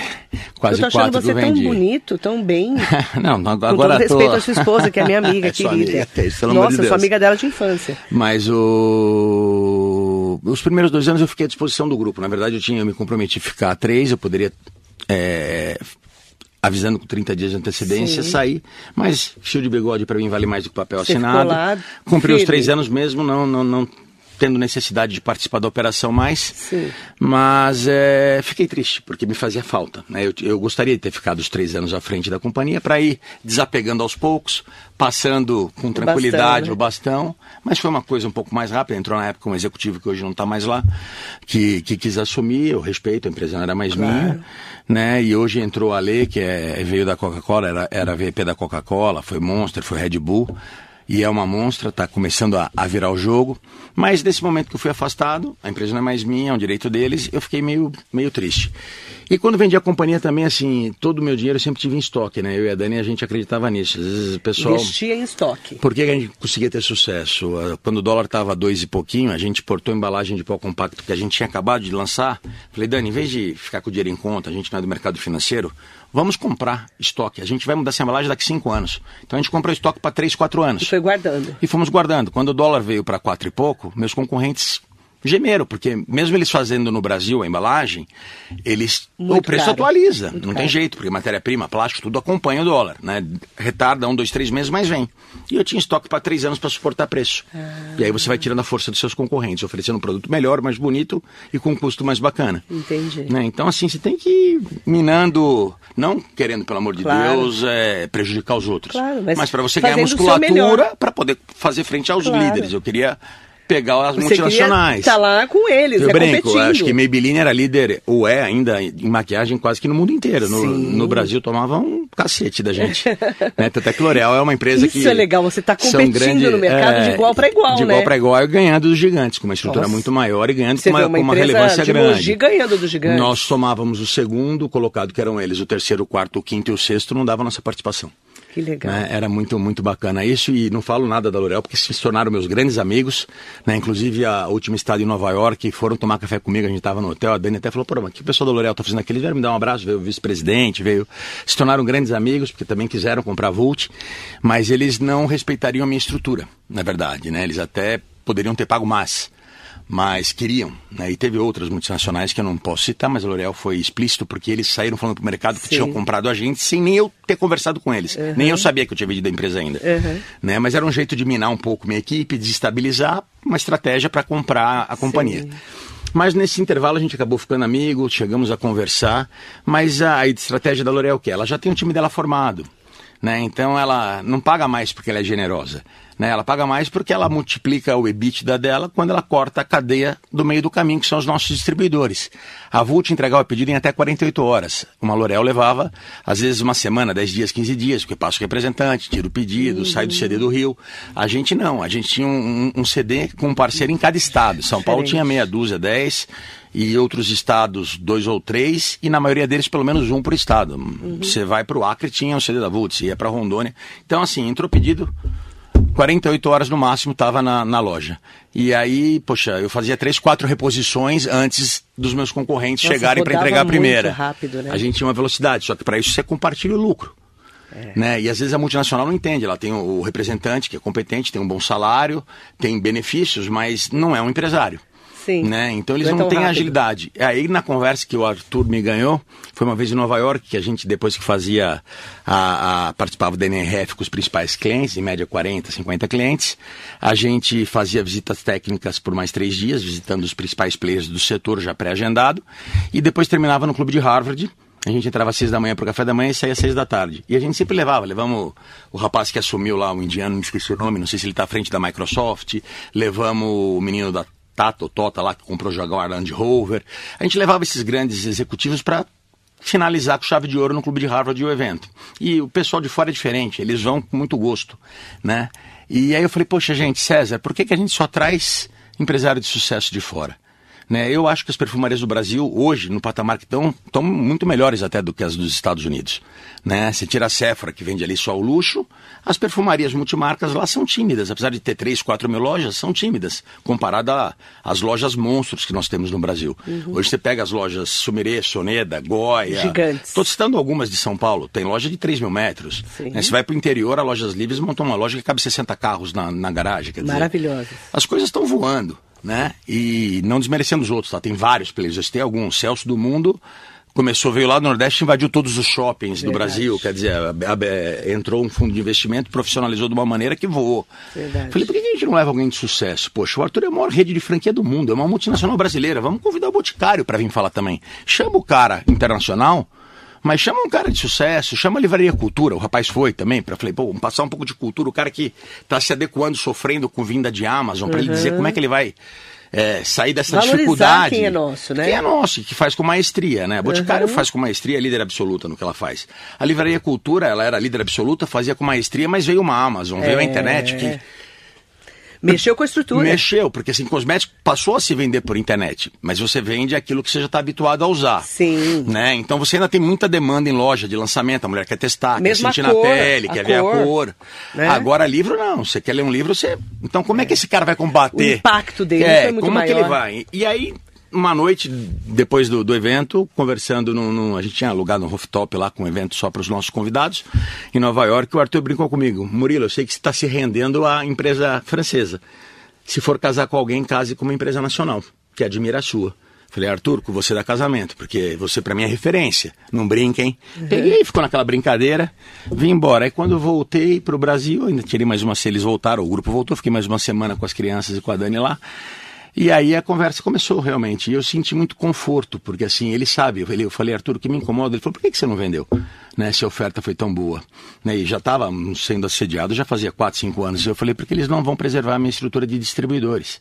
quase eu tô achando quatro você vendi. tão bonito, tão bem. não, agora Com todo respeito tô... à sua esposa, que é minha amiga, é querida. Amiga, é Nossa, de sou amiga dela de infância. Mas o... os primeiros dois anos eu fiquei à disposição do grupo. Na verdade, eu tinha eu me comprometi a ficar três, eu poderia é, avisando com 30 dias de antecedência, Sim. sair. Mas fio de bigode para mim vale mais do que papel Você assinado. Lá, Cumpri os três anos mesmo, não, não, não tendo necessidade de participar da operação mais. Sim. Mas é, fiquei triste, porque me fazia falta. Né? Eu, eu, gostaria de ter ficado os três anos à frente da companhia para ir desapegando aos poucos, passando com tranquilidade o bastão, né? o bastão. Mas foi uma coisa um pouco mais rápida. Entrou na época um executivo que hoje não está mais lá, que, que quis assumir. Eu respeito, a empresa não era mais claro. minha. Né? E hoje entrou a Lê, que é, veio da Coca-Cola, era, era VP da Coca-Cola, foi Monster, foi Red Bull e é uma monstra, está começando a, a, virar o jogo. Mas nesse momento que eu fui afastado, a empresa não é mais minha, é um direito deles, eu fiquei meio, meio triste. E quando vendi a companhia também, assim, todo o meu dinheiro eu sempre tive em estoque, né? Eu e a Dani, a gente acreditava nisso. Às vezes o pessoal... Investia em estoque. Por que a gente conseguia ter sucesso? Quando o dólar estava dois e pouquinho, a gente portou embalagem de pó compacto que a gente tinha acabado de lançar. Falei, Dani, em vez de ficar com o dinheiro em conta, a gente não é do mercado financeiro, vamos comprar estoque. A gente vai mudar essa embalagem daqui a cinco anos. Então a gente comprou estoque para três, quatro anos. E foi guardando. E fomos guardando. Quando o dólar veio para quatro e pouco, meus concorrentes gemeram, porque mesmo eles fazendo no Brasil a embalagem, eles Muito o preço caro. atualiza. Muito não caro. tem jeito, porque matéria-prima, plástico, tudo acompanha o dólar. Né? Retarda um, dois, três meses, mas vem. E eu tinha estoque para três anos para suportar preço. Ah. E aí você vai tirando a força dos seus concorrentes, oferecendo um produto melhor, mais bonito e com um custo mais bacana. Entendi. Né? Então, assim, você tem que ir minando, não querendo, pelo amor de Claro. Deus, é, prejudicar os outros. Claro, mas para você ganhar musculatura para poder fazer frente aos Claro. líderes. Eu queria pegar as Você multinacionais. Estar lá com eles, Eu é brinco, competindo. acho que Maybelline era líder, ou é ainda, em maquiagem quase que no mundo inteiro. No, no Brasil tomava um cacete da gente. né? Tanto é que L'Oréal é uma empresa Isso que... é legal, você tá são competindo grande- no mercado é, de igual para igual, De né? igual para igual e ganhando dos gigantes, com uma estrutura Nossa. muito maior e ganhando Você com uma, uma uma relevância de grande. Ganhando do gigante. Nós tomávamos o segundo colocado, que eram eles, o terceiro, o quarto, o quinto e o sexto, não dava nossa participação. Que legal. né? Era muito, muito bacana isso e não falo nada da L'Oréal porque se tornaram meus grandes amigos, né? Inclusive a última estada em Nova York, foram tomar café comigo, a gente estava no hotel, a Dani até falou, pô, mas que o pessoal da L'Oréal tá fazendo aqui? Eles vieram me dar um abraço, veio o vice-presidente, veio... Se tornaram grandes amigos, porque também quiseram comprar Vult, mas eles não respeitariam a minha estrutura, na verdade, né? Eles até poderiam ter pago mais mas queriam. Né? E teve outras multinacionais que eu não posso citar, mas a L'Oréal foi explícito porque eles saíram falando para o mercado que Sim. tinham comprado a gente sem nem eu ter conversado com eles. Nem eu sabia que eu tinha vendido a empresa ainda. Uhum. Né? Mas era um jeito de minar um pouco minha equipe, desestabilizar uma estratégia para comprar a companhia. Mas nesse intervalo a gente acabou ficando amigo, chegamos a conversar, mas a, estratégia da L'Oréal é o quê? Ela já tem um time dela formado. Né? Então ela não paga mais porque ela é generosa. Né? Ela paga mais porque ela multiplica o EBITDA dela quando ela corta a cadeia do meio do caminho, que são os nossos distribuidores. A Vult entregava o pedido em até 48 horas. Uma L'Oréal levava, às vezes, uma semana, 10 dias, 15 dias, porque passa o representante, tira o pedido, sai do CD do Rio. A gente não, a gente tinha um, um- CD com um parceiro em cada estado. São Paulo Diferente. tinha meia dúzia, 10, e outros estados, dois ou três, e na maioria deles, pelo menos um por estado. Você vai para o Acre, tinha um CD da Vult, você ia para Rondônia. Então, assim, entrou pedido, 48 horas no máximo estava na, na loja. E aí, poxa, eu fazia três, quatro reposições antes dos meus concorrentes Nossa, chegarem para entregar a primeira. rápido, né? A gente tinha uma velocidade, só que para isso você compartilha o lucro. É. Né? E às vezes a multinacional não entende, ela tem o representante que é competente, tem um bom salário, tem benefícios, mas não é um empresário. Sim. Né? Então eles Não é não, tão têm rápido. agilidade. Aí na conversa que o Arthur me ganhou, foi uma vez em Nova York, que a gente, depois que fazia, a, a- participava da NRF com os principais clientes, em média 40, 50 clientes, a gente fazia visitas técnicas por mais três dias, visitando os principais players do setor já pré-agendado, e depois terminava no clube de Harvard, A gente entrava às seis da manhã para o café da manhã e saía às seis da tarde. E a gente sempre levava. Levamos o rapaz que assumiu lá, o indiano, não esqueci o nome, não sei se ele está à frente da Microsoft. Levamos o menino da Tata, o Tota lá, que comprou o Jaguar Land Rover. A gente levava esses grandes executivos para finalizar com chave de ouro no clube de Harvard o evento. E o pessoal de fora é diferente, eles vão com muito gosto, né? E aí eu falei, poxa gente, César, por que, que a gente só traz empresário de sucesso de fora? Né? Eu acho que as perfumarias do Brasil, hoje, no patamar que estão, estão muito melhores até do que as dos Estados Unidos. Né? Você tira a Sephora, que vende ali só o luxo, as perfumarias multimarcas lá são tímidas. Apesar de ter 3, 4 mil lojas, são tímidas, comparada às lojas monstros que nós temos no Brasil. Uhum. Hoje você pega as lojas Sumirê, Soneda, Goya... Gigantes. Estou citando algumas de São Paulo. Tem loja de 3 mil metros. Né? Você vai para o interior, a Lojas Livres montou uma loja que cabe 60 carros na, na garagem. Maravilhosa. As coisas estão voando né? E não desmerecendo os outros, tá? Tem vários players, tem alguns. Celso do Mundo começou, veio lá do Nordeste invadiu todos os shoppings Verdade. do Brasil. Quer dizer, a, a, a, entrou um fundo de investimento, profissionalizou de uma maneira que voou. Verdade. Falei, por que a gente não leva alguém de sucesso? Poxa, o Arthur é a maior rede de franquia do mundo, é uma multinacional brasileira. Vamos convidar o Boticário para vir falar também. Chama o cara internacional mas chama um cara de sucesso, chama a Livraria Cultura. O rapaz foi também, para falei, pô, vamos passar um pouco de cultura. O cara que está se adequando, sofrendo com vinda de Amazon, para uhum. ele dizer como é que ele vai é, sair dessa Valorizar dificuldade. quem é nosso, né? Quem é nosso, que faz com maestria, né? A Boticário uhum. faz com maestria, é líder absoluta no que ela faz. A Livraria Cultura, ela era líder absoluta, fazia com maestria, mas veio uma Amazon, é... veio a é. internet que Mexeu com a estrutura. Mexeu, porque assim, cosmético passou a se vender por internet, mas você vende aquilo que você já está habituado a usar. Sim. Né? Então você ainda tem muita demanda em loja de lançamento, a mulher quer testar, Mesma quer sentir cor, na pele, quer ver a cor. Né? Agora livro não, você quer ler um livro, você... Então como é, é que esse cara vai combater? O impacto dele é, é muito como maior. é que ele vai? E aí uma noite depois do, do evento, conversando, no, no, a gente tinha alugado um rooftop lá com um evento só para os nossos convidados, em Nova York, o Arthur brincou comigo, Murilo, eu sei que você está se rendendo à empresa francesa. Se for casar com alguém, case com uma empresa nacional, que admira a sua. Falei, Arthur, com você dá casamento, porque você para mim é referência. Não brinquem. Uhum. Peguei, ficou naquela brincadeira, vim embora. Aí quando voltei para o Brasil, ainda tirei mais uma, se eles voltaram, o grupo voltou, fiquei mais uma semana com as crianças e com a Dani lá. E aí a conversa começou realmente. E eu senti muito conforto, porque assim, ele sabe. Eu falei, eu falei Arthur, o que me incomoda? Ele falou, por que, que você não vendeu? Né, se a oferta foi tão boa. Né, e já estava sendo assediado, já fazia 4, 5 anos. Eu falei, porque eles não vão preservar a minha estrutura de distribuidores.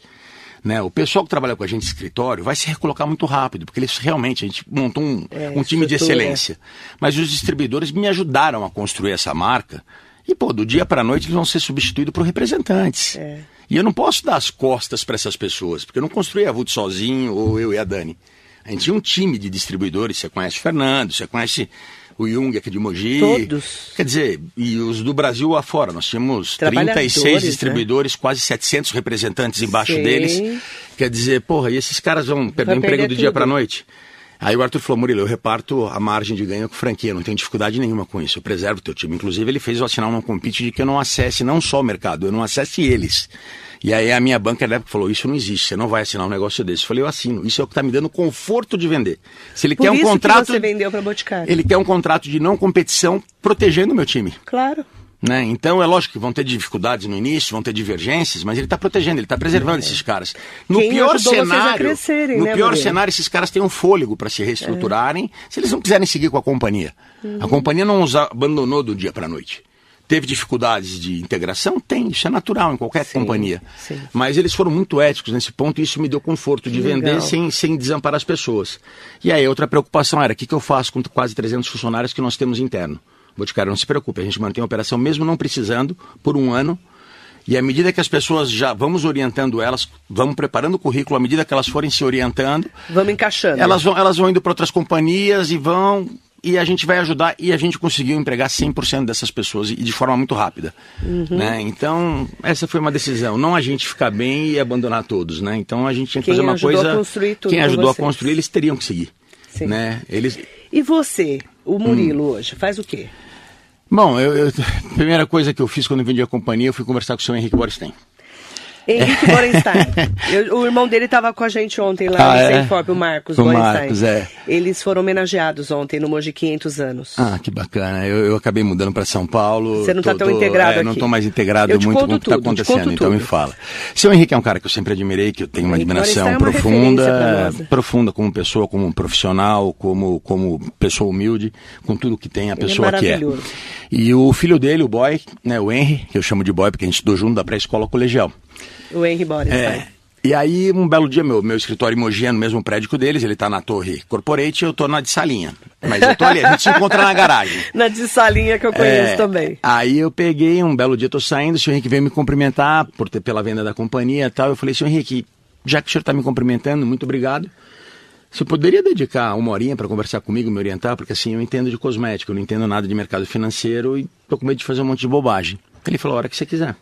Né, o pessoal que trabalha com a gente no escritório vai se recolocar muito rápido, porque eles realmente, a gente montou um, é, um time de excelência. Mas os distribuidores me ajudaram a construir essa marca. E, pô, do dia para a noite eles vão ser substituídos por representantes. É. E eu não posso dar as costas para essas pessoas, porque eu não construí a VUT sozinho, ou eu e a Dani. A gente tinha um time de distribuidores, você conhece o Fernando, você conhece o Jung aqui de Mogi. Todos. Quer dizer, e os do Brasil afora. Nós tínhamos 36 né? distribuidores, né? quase 700 representantes embaixo deles. Quer dizer, porra, e esses caras vão perder o emprego do dia para noite? Aí o Arthur falou, Murilo, eu reparto a margem de ganho com franquia, não tenho dificuldade nenhuma com isso, eu preservo o teu time. Inclusive ele fez eu assinar um compete de que eu não acesse não só o mercado, eu não acesse eles. E aí a minha banca na época falou, isso não existe, você não vai assinar um negócio desse. Eu falei, eu assino, isso é o que está me dando conforto de vender. Se ele Por quer um contrato... Você vendeu para Boticário. Ele quer um contrato de não competição protegendo o meu time. Claro. Né? Então é lógico que vão ter dificuldades no início, vão ter divergências, mas ele está protegendo, ele está preservando é. esses caras. No Quem pior cenário, no né, pior Maria? cenário, esses caras têm um fôlego para se reestruturarem, é. se eles não quiserem seguir com a companhia. Uhum. A companhia não os abandonou do dia para a noite. Teve dificuldades de integração? Tem, isso é natural em qualquer sim, companhia. Sim. Mas eles foram muito éticos nesse ponto e isso me deu conforto de Legal. vender sem, sem desamparar as pessoas. E aí outra preocupação era, o que, que eu faço com quase 300 funcionários que nós temos interno? Boticário, não se preocupe, a gente mantém a operação mesmo não precisando por um ano. E à medida que as pessoas já vamos orientando elas, vamos preparando o currículo, à medida que elas forem se orientando, vamos encaixando. Elas vão, elas vão indo para outras companhias e vão e a gente vai ajudar e a gente conseguiu empregar 100% dessas pessoas e de forma muito rápida, uhum. né? Então, essa foi uma decisão, não a gente ficar bem e abandonar todos, né? Então a gente tinha que Quem fazer uma coisa a construir tudo Quem ajudou a vocês. construir, eles teriam que seguir, Sim. né? Eles E você, o Murilo hum. hoje, faz o quê? Bom, eu, eu, a primeira coisa que eu fiz quando vendi a companhia, fui conversar com o senhor Henrique Borstein. Henrique Borenstein. Eu- o irmão dele estava com a gente ontem lá Ah, no é? O Marcos O Borenstein. Marcos, é. Eles foram homenageados ontem no Moji 500 anos. Ah, que bacana. Eu, eu acabei mudando para São Paulo. Você não tá Tô- tão tô- integrado é, Não aqui. estou mais integrado muito com o que está acontecendo, então me tudo. fala. Seu Henrique é um cara que eu sempre admirei, que eu tenho uma Henrique admiração é uma profunda, né? profunda como pessoa, como profissional, como, como pessoa humilde, com tudo que tem a Ele é pessoa que é. E o filho dele, o boy, né, o Henry, que eu chamo de boy porque a gente estudou junto da pré-escola colegial. O Henry Borenstein. É. E aí, um belo dia, meu, meu escritório em Mogi é no mesmo prédio deles, ele tá na torre corporate e eu tô na de salinha. Mas eu tô ali, a gente se encontra na garagem. Na de salinha que eu conheço É, também. Aí eu peguei, um belo dia tô saindo, o senhor Henrique veio me cumprimentar por ter, pela venda da companhia e tal. Eu falei, senhor Henrique, já que o senhor está me cumprimentando, muito obrigado. Você poderia dedicar uma horinha para conversar comigo, me orientar? Porque assim, eu entendo de cosmética, eu não entendo nada de mercado financeiro e tô com medo de fazer um monte de bobagem. Ele falou, a hora que você quiser.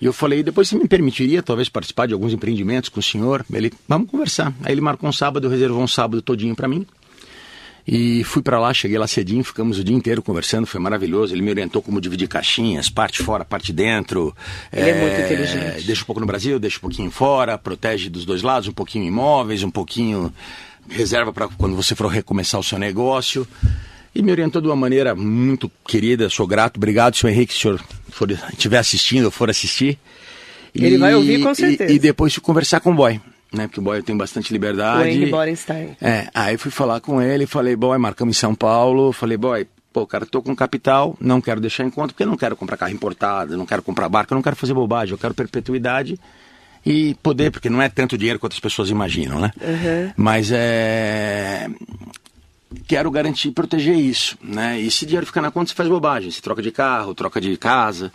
E eu falei, depois você me permitiria talvez participar de alguns empreendimentos com o senhor? Ele, vamos conversar. Aí ele marcou um sábado, reservou um sábado todinho para mim. E fui para lá, cheguei lá cedinho, ficamos o dia inteiro conversando, foi maravilhoso. Ele me orientou como dividir caixinhas, parte fora, parte dentro. Ele é muito inteligente. Deixa um pouco no Brasil, deixa um pouquinho fora, protege dos dois lados, um pouquinho imóveis, um pouquinho reserva para quando você for recomeçar o seu negócio. E me orientou de uma maneira muito querida, sou grato. Obrigado, senhor Henrique, se o senhor for, estiver assistindo ou for assistir. Ele vai ouvir, com e- certeza. E, depois fui conversar com o boy, né? Porque o boy tem bastante liberdade. O Henry Borenstein. É, aí fui falar com ele, falei, boy, marcamos em São Paulo, falei, boy, pô, cara, tô com capital, não quero deixar em conta, porque eu não quero comprar carro importado, não quero comprar barco, eu não quero fazer bobagem, eu quero perpetuidade e poder, porque não é tanto dinheiro quanto as pessoas imaginam, né? Uhum. Mas é. Quero garantir, proteger isso, né? E se dinheiro ficar na conta, você faz bobagem, você troca de carro, troca de casa.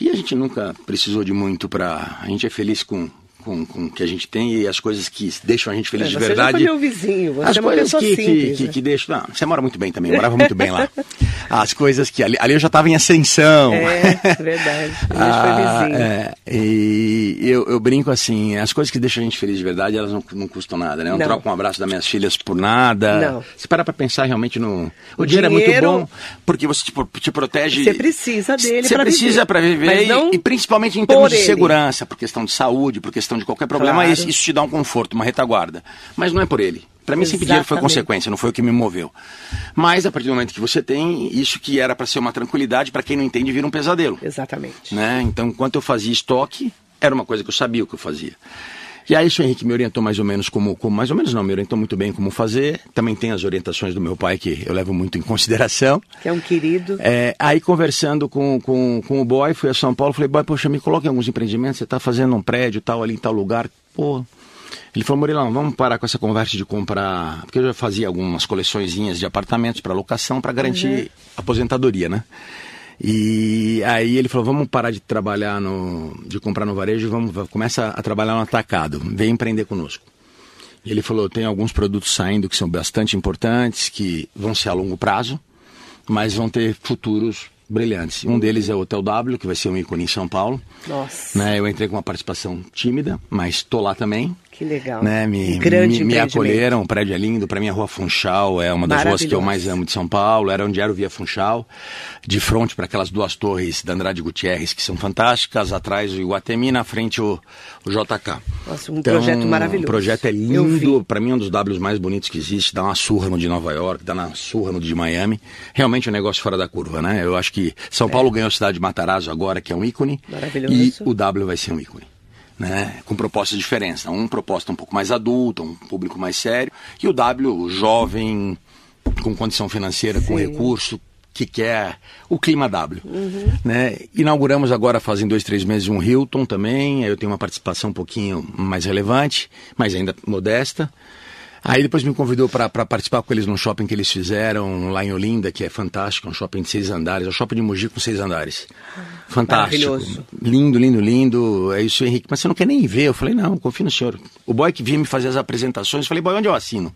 E a gente nunca precisou de muito pra. A gente é feliz com, com, com o que a gente tem e as coisas que deixam a gente feliz É, de você verdade. já foi meu vizinho, você As é uma coisas que, simples. que, né? que deixam. Não, você mora muito bem também, morava muito bem lá. As coisas que. Ali, ali eu já estava em ascensão. É, verdade. A gente Ah, foi vizinho. é, e eu, eu brinco assim, as coisas que deixam a gente feliz de verdade, elas não, não custam nada, né? Eu não, Não. troco um abraço das minhas filhas por nada. Não. Se parar pra pensar realmente no... O, O dinheiro, é dinheiro- muito bom, porque você te, pro- te protege... Você precisa dele Você precisa viver. para viver, Mas e- e, principalmente em termos de ele. segurança, por questão de saúde, por questão de qualquer problema, Claro. isso, isso te dá um conforto, uma retaguarda. Mas não é por ele. Para mim, sempre dinheiro foi consequência, não foi o que me moveu. Mas, a partir do momento que você tem, isso que era para ser uma tranquilidade, para quem não entende, vira um pesadelo Exatamente. né? Então, enquanto eu fazia estoque, era uma coisa que eu sabia o que eu fazia. E aí, o Henrique me orientou mais ou menos como, como, mais ou menos não, me orientou muito bem como fazer. Também tem as orientações do meu pai que eu levo muito em consideração. Que é um querido. É, aí, conversando com, com, com o boy, fui a São Paulo, falei, boy, poxa, me coloque em alguns empreendimentos, você está fazendo um prédio tal ali em tal lugar. Pô, ele falou, Murilão, vamos parar com essa conversa de comprar. Porque eu já fazia algumas coleçõezinhas de apartamentos para locação para garantir aposentadoria, né? E aí ele falou, vamos parar de trabalhar no. de comprar no varejo, vamos, va- começa a trabalhar no atacado, vem empreender conosco. Ele falou, tem alguns produtos saindo que são bastante importantes, que vão ser a longo prazo, mas vão ter futuros brilhantes. Um deles é o Hotel W, que vai ser um ícone em São Paulo. Nossa, Né, eu entrei com uma participação tímida, mas estou lá também. Que legal. Né, me, Um grande me, me acolheram, o prédio é lindo. Para mim, a Rua Funchal é uma das ruas que eu mais amo de São Paulo. Era onde era o Via Funchal, de frente para aquelas duas torres da Andrade Gutierrez, que são fantásticas. Atrás o Iguatemi, na frente o, o JK. Nossa, um projeto maravilhoso. O projeto é lindo. Para mim, é um dos Ws mais bonitos que existe. Dá uma surra no de Nova York, dá uma surra no de Miami. Realmente um negócio fora da curva, né? Eu acho que São Paulo ganhou a cidade de Matarazzo agora, que é um ícone. É. Maravilhoso. E o W vai ser um ícone. Né, com propostas diferentes. Um proposta um pouco mais adulta, um público mais sério, e o W, jovem, com condição financeira, com Sim. recurso, que quer o clima W. Uhum. Né? Inauguramos agora, fazem dois, três meses, um Hilton também. Eu tenho uma participação um pouquinho mais relevante, mas ainda modesta. Aí depois me convidou para participar com eles num shopping que eles fizeram lá em Olinda, que é fantástico, é um shopping de seis andares, é o shopping de Mogi com seis andares. Fantástico. Maravilhoso. Lindo, lindo, lindo. É isso, Henrique. Mas você não quer nem ver? Eu falei, não, confio no senhor. O boy que vinha me fazer as apresentações, eu falei, boy, onde eu assino?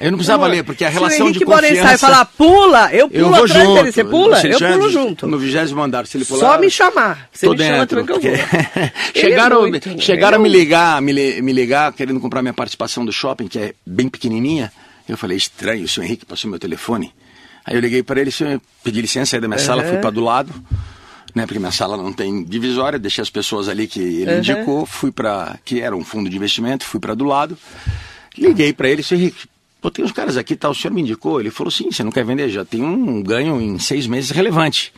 Eu não precisava ler, porque a Se o relação de Henrique Borenstein confiança... falar, pula, eu Eu pulo vou atrás junto. dele. Você pula? Se ele Eu pulo junto. No vigésimo andar, se ele pular... Só me chamar. Você Tô me chama dentro. eu vou. porque- Ele é chegaram muito- chegaram a ele me é ligar, me, me ligar, querendo comprar minha participação do shopping, que é bem pequenininha. Eu falei, estranho, o senhor Henrique passou meu telefone. Aí eu liguei para ele, senhor, pedi licença, saí da minha sala, fui para do lado. né? Porque minha sala não tem divisória, deixei as pessoas ali que ele uhum. indicou, fui para que era um fundo de investimento, fui para do lado, liguei para ele, disse, Henrique, pô, tem uns caras aqui, tá, o senhor me indicou, ele falou, sim, você não quer vender, já tem um ganho em seis meses relevante.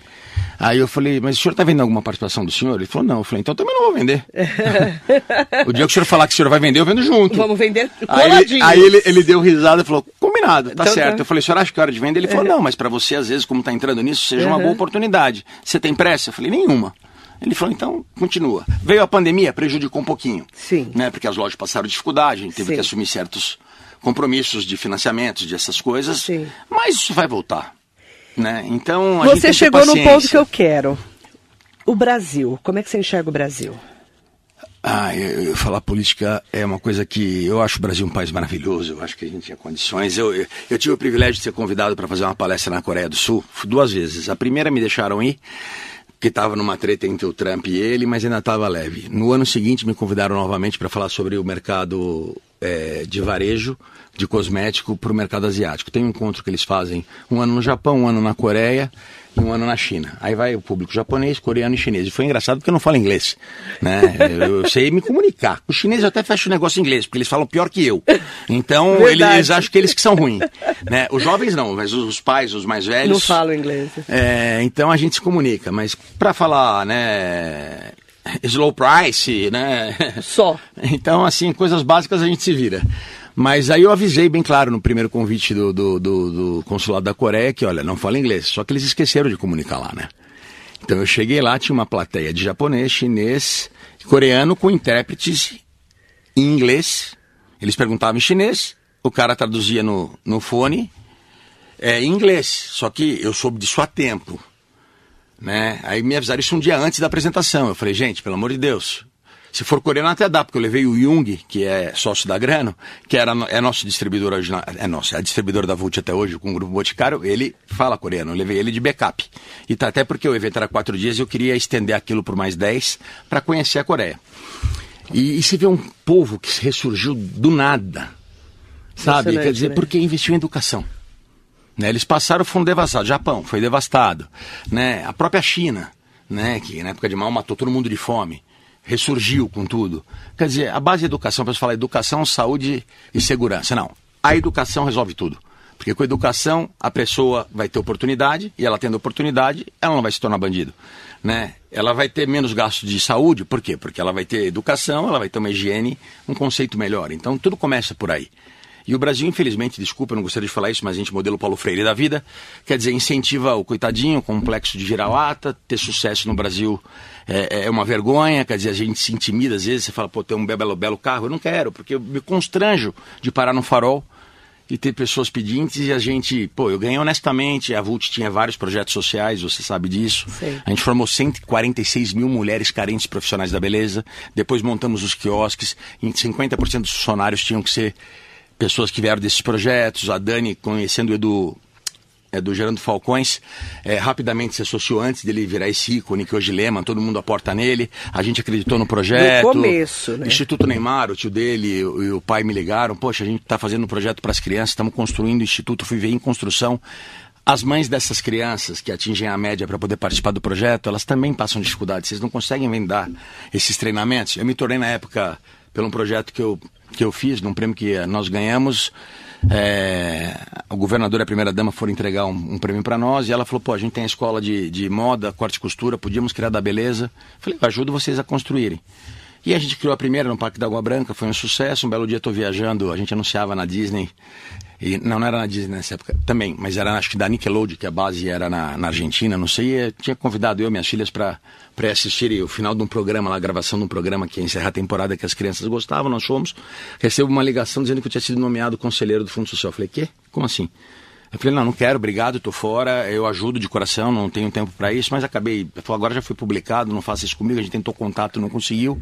Aí eu falei, mas o senhor está vendendo alguma participação do senhor? Ele falou, não. Eu falei, então também não vou vender. o dia que o senhor falar que o senhor vai vender, eu vendo junto. Vamos vender coladinho. Aí, ele, aí ele, ele, deu risada e falou, combinado, tá então, certo. Tá. Eu falei, o senhor acha que é hora de vender? Ele falou, não, mas para você, às vezes, como está entrando nisso, seja uhum. uma boa oportunidade. Você tem pressa? Eu falei, nenhuma. Ele falou, então, continua. Veio a pandemia, prejudicou um pouquinho. Sim. Né, porque as lojas passaram dificuldade, a gente teve Sim. que assumir certos compromissos de financiamentos, de essas coisas. Sim. Mas isso vai voltar. Né? Então, Você chegou no ponto que eu quero. O Brasil, como é que você enxerga o Brasil? Ah, eu, eu, falar política é uma coisa que eu acho o Brasil um país maravilhoso, eu acho que a gente tinha condições. Eu, eu, eu tive o privilégio de ser convidado para fazer uma palestra na Coreia do Sul duas vezes. A primeira me deixaram ir, que estava numa treta entre o Trump e ele, mas ainda estava leve. No ano seguinte me convidaram novamente para falar sobre o mercado é, de varejo de cosmético para o mercado asiático. Tem um encontro que eles fazem um ano no Japão, um ano na Coreia e um ano na China. Aí vai o público japonês, coreano e chinês. E foi engraçado porque eu não falo inglês. Né? Eu, eu sei me comunicar. Os chineses até fecham o negócio em inglês, porque eles falam pior que eu. Então eles acham que eles que são ruins. Né? Os jovens não, mas os pais, os mais velhos. Não falam inglês. É, então a gente se comunica. Mas para falar, né? Slow price, né? Só. Então, assim, coisas básicas a gente se vira. Mas aí eu avisei bem claro no primeiro convite do, do, do, do consulado da Coreia que, olha, não fala inglês. Só que eles esqueceram de comunicar lá, né? Então eu cheguei lá, tinha uma plateia de japonês, chinês, coreano com intérpretes em inglês. Eles perguntavam em chinês, o cara traduzia no, no fone é, em inglês. Só que eu soube disso há tempo. Né? Aí me avisaram isso um dia antes da apresentação. Eu falei, gente, pelo amor de Deus, se for coreano até dá, porque eu levei o Jung, que é sócio da Grano, que era, é nosso distribuidor original, é nosso, é distribuidor da Vult até hoje, com o Grupo Boticário, ele fala coreano, eu levei ele de backup. E tá, até porque o evento era quatro dias e eu queria estender aquilo por mais dez para conhecer a Coreia. E, e se vê um povo que ressurgiu do nada, sabe? Quer dizer, né? porque investiu em educação. Né? Eles passaram, foram devastados. Japão foi devastado. Né? A própria China, né? que na época de mal matou todo mundo de fome ressurgiu com tudo. Quer dizer, a base da educação, a pessoa fala educação, saúde e segurança. Não. A educação resolve tudo. Porque com a educação a pessoa vai ter oportunidade e ela tendo oportunidade, ela não vai se tornar bandido. Né? Ela vai ter menos gastos de saúde, por quê? Porque ela vai ter educação, ela vai ter uma higiene, um conceito melhor. Então tudo começa por aí. E o Brasil, infelizmente, desculpa, eu não gostaria de falar isso, mas a gente, modelo Paulo Freire da vida, quer dizer, incentiva o coitadinho, o complexo de vira-lata, ter sucesso no Brasil é, é, uma vergonha, quer dizer, a gente se intimida às vezes, você fala, pô, tem um belo, belo carro, eu não quero, porque eu me constranjo de parar no farol e ter pessoas pedintes e a gente, pô, eu ganhei honestamente, a Vult tinha vários projetos sociais, você sabe disso. A gente formou 146 mil mulheres carentes profissionais da beleza, depois montamos os quiosques, em 50% dos funcionários tinham que ser pessoas que vieram desses projetos, a Dani, conhecendo o Edu, é, do Gerando Falcões, é, rapidamente se associou antes dele virar esse ícone que hoje lema, todo mundo aporta nele, a gente acreditou no projeto. No começo, né? Instituto Neymar, o tio dele e o, pai me ligaram, poxa, a gente está fazendo um projeto para as crianças, estamos construindo o instituto, fui ver em construção. As mães dessas crianças que atingem a média para poder participar do projeto, elas também passam dificuldade, vocês não conseguem vender esses treinamentos. Eu me tornei na época, pelo projeto que eu que eu fiz, num prêmio que nós ganhamos, é, o governador e a primeira-dama foram entregar um, um prêmio para nós e ela falou: pô, a gente tem a escola de, de moda, corte e costura, podíamos criar da beleza. Falei: ajudo vocês a construírem. E a gente criou a primeira no Parque da Água Branca, foi um sucesso. Um belo dia estou viajando, a gente anunciava na Disney. E, não, não era na Disney nessa época também, mas era acho que da Nickelodeon, que a base era na, na Argentina, não sei. E tinha convidado eu e minhas filhas para assistirem o final de um programa, lá, a gravação de um programa que ia encerrar a temporada que as crianças gostavam. Nós fomos. Recebo uma ligação dizendo que eu tinha sido nomeado conselheiro do Fundo Social. Eu falei: quê? Como assim? Eu falei, não, não quero, obrigado, estou fora, eu ajudo de coração, não tenho tempo para isso, mas acabei, agora já foi publicado, não faça isso comigo, a gente tentou contato, não conseguiu.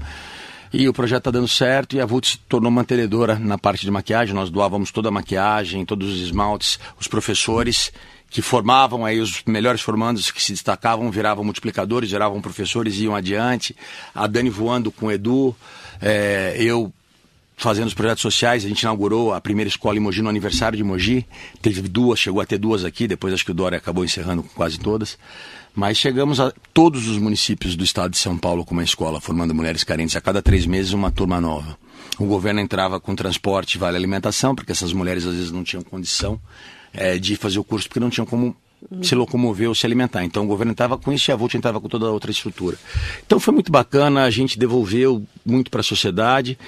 E o projeto está dando certo e a Vult se tornou mantenedora na parte de maquiagem. Nós doávamos toda a maquiagem, todos os esmaltes, os professores que formavam aí os melhores formandos que se destacavam, viravam multiplicadores, viravam professores e iam adiante. A Dani voando com o Edu, é, eu fazendo os projetos sociais. A gente inaugurou a primeira escola em Mogi no aniversário de Mogi. Teve duas, chegou a ter duas aqui, depois acho que o Dória acabou encerrando quase todas. Mas chegamos a todos os municípios do estado de São Paulo com uma escola, formando mulheres carentes. A cada três meses, uma turma nova. O governo entrava com transporte, vale alimentação, porque essas mulheres às vezes não tinham condição é, de fazer o curso, porque não tinham como se locomover ou se alimentar. Então o governo estava com isso e a Volt entrava com toda a outra estrutura. Então foi muito bacana, a gente devolveu muito para a sociedade,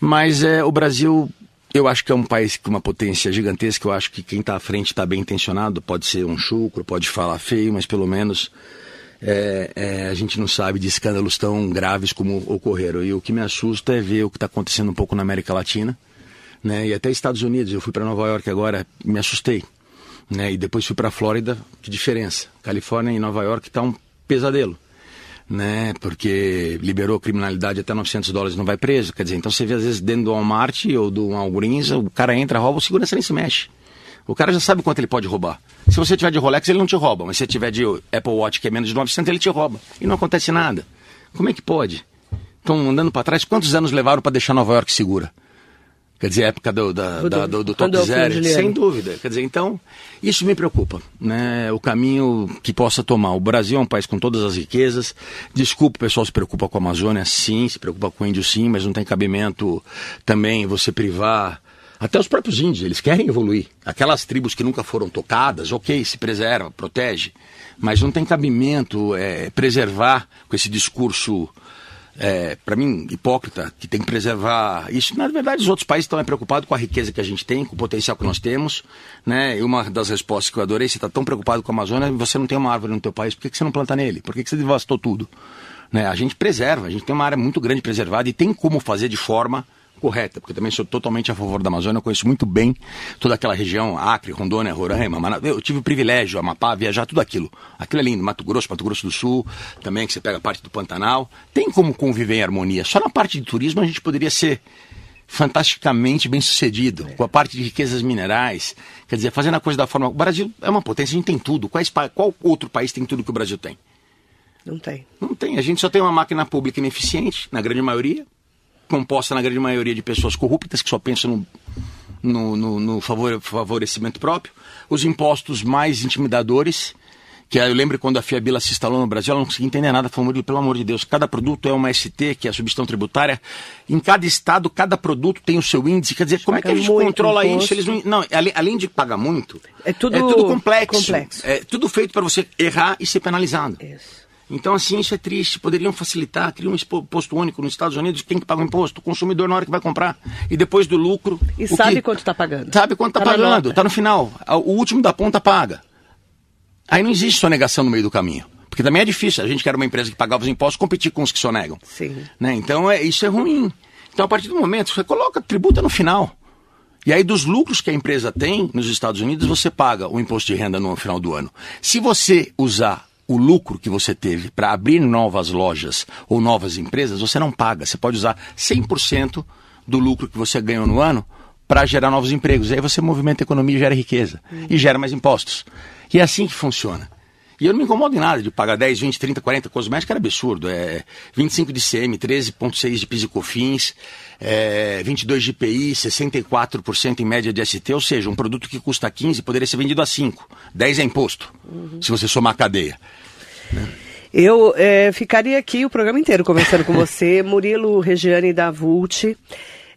mas é, o Brasil eu acho que é um país com uma potência gigantesca. Eu acho que quem está à frente está bem intencionado. Pode ser um chucro, pode falar feio, mas pelo menos é, é, a gente não sabe de escândalos tão graves como ocorreram. E o que me assusta é ver o que está acontecendo um pouco na América Latina, né? E até Estados Unidos. Eu fui para Nova York agora, me assustei, né? E depois fui para Flórida. Que diferença? Califórnia e Nova York está um pesadelo né? Porque liberou criminalidade até 900 dólares não vai preso. Quer dizer, então você vê às vezes dentro do Walmart ou do Walgreens, o cara entra, rouba, o segurança nem se mexe. O cara já sabe quanto ele pode roubar. Se você tiver de Rolex, ele não te rouba. Mas se você tiver de Apple Watch, que é menos de 900, ele te rouba. E não acontece nada. Como é que pode? Estão andando para trás. Quantos anos levaram para deixar Nova York segura? Quer dizer, a época do, da, da, do, do top zero, sem dúvida. Quer dizer, então, isso me preocupa, né? O caminho que possa tomar. O Brasil é um país com todas as riquezas. Desculpa, o pessoal se preocupa com a Amazônia, sim, se preocupa com o índio, sim, mas não tem cabimento também você privar. Até os próprios índios, eles querem evoluir. Aquelas tribos que nunca foram tocadas, ok, se preserva, protege. Mas não tem cabimento é, preservar com esse discurso é, para mim, hipócrita, que tem que preservar isso. Na verdade, os outros países estão preocupados com a riqueza que a gente tem, com o potencial que nós temos. Né? E uma das respostas que eu adorei, você está tão preocupado com a Amazônia, você não tem uma árvore no teu país, por que, que você não planta nele? Por que, que você devastou tudo? Né? A gente preserva, a gente tem uma área muito grande preservada e tem como fazer de forma correta, porque também sou totalmente a favor da Amazônia, eu conheço muito bem toda aquela região, Acre, Rondônia, Roraima, Manaus. Eu tive o privilégio, Amapá, viajar tudo aquilo. Aquilo é lindo, Mato Grosso, Mato Grosso do Sul, também que você pega a parte do Pantanal. Tem como conviver em harmonia. Só na parte de turismo a gente poderia ser fantasticamente bem sucedido, com a parte de riquezas minerais, quer dizer, fazendo a coisa da forma. O Brasil é uma potência, a gente tem tudo. Quais, qual outro país tem tudo que o Brasil tem? Não tem. Não tem. A gente só tem uma máquina pública ineficiente, na grande maioria composta na grande maioria de pessoas corruptas que só pensam no, no, no, favorecimento próprio, os impostos mais intimidadores, que eu lembro quando a Fiabila se instalou no Brasil, ela não conseguia entender nada, falou, pelo amor de Deus, cada produto é uma ST, que é a substituição tributária, em cada estado, cada produto tem o seu índice, quer dizer, como é que a gente controla imposto. isso? Eles não, não, além de pagar muito, é tudo, é tudo complexo, complexo. é tudo feito para você errar e ser penalizado. Isso. Então, assim, isso é triste. Poderiam facilitar, criar um imposto único nos Estados Unidos. Quem que paga o imposto? O consumidor na hora que vai comprar. E depois do lucro. E sabe que... quanto está pagando. Sabe quanto está tá pagando. Está no final. O último da ponta paga. Aí não existe sonegação no meio do caminho. Porque também é difícil. A gente que era uma empresa que pagava os impostos competir com os que sonegam. Sim. Né? Então, é, isso é ruim. Então, a partir do momento, você coloca, tributa no final. E aí, dos lucros que a empresa tem nos Estados Unidos, você paga o imposto de renda no final do ano. Se você usar o lucro que você teve para abrir novas lojas ou novas empresas, você não paga. Você pode usar 100% do lucro que você ganhou no ano para gerar novos empregos. Aí você movimenta a economia e gera riqueza. Uhum. E gera mais impostos. E é assim que funciona. E eu não me incomodo em nada de pagar 10, 20, 30, 40 cosméticos, era absurdo. É 25 de CM, 13,6 de PIS e COFINS, é 22 de IPI, 64% em média de ST, ou seja, um produto que custa 15 poderia ser vendido a 5. 10 é imposto, uhum. se você somar a cadeia. Né? Eu é, ficaria aqui o programa inteiro conversando com você, Murilo Regiane da Vult.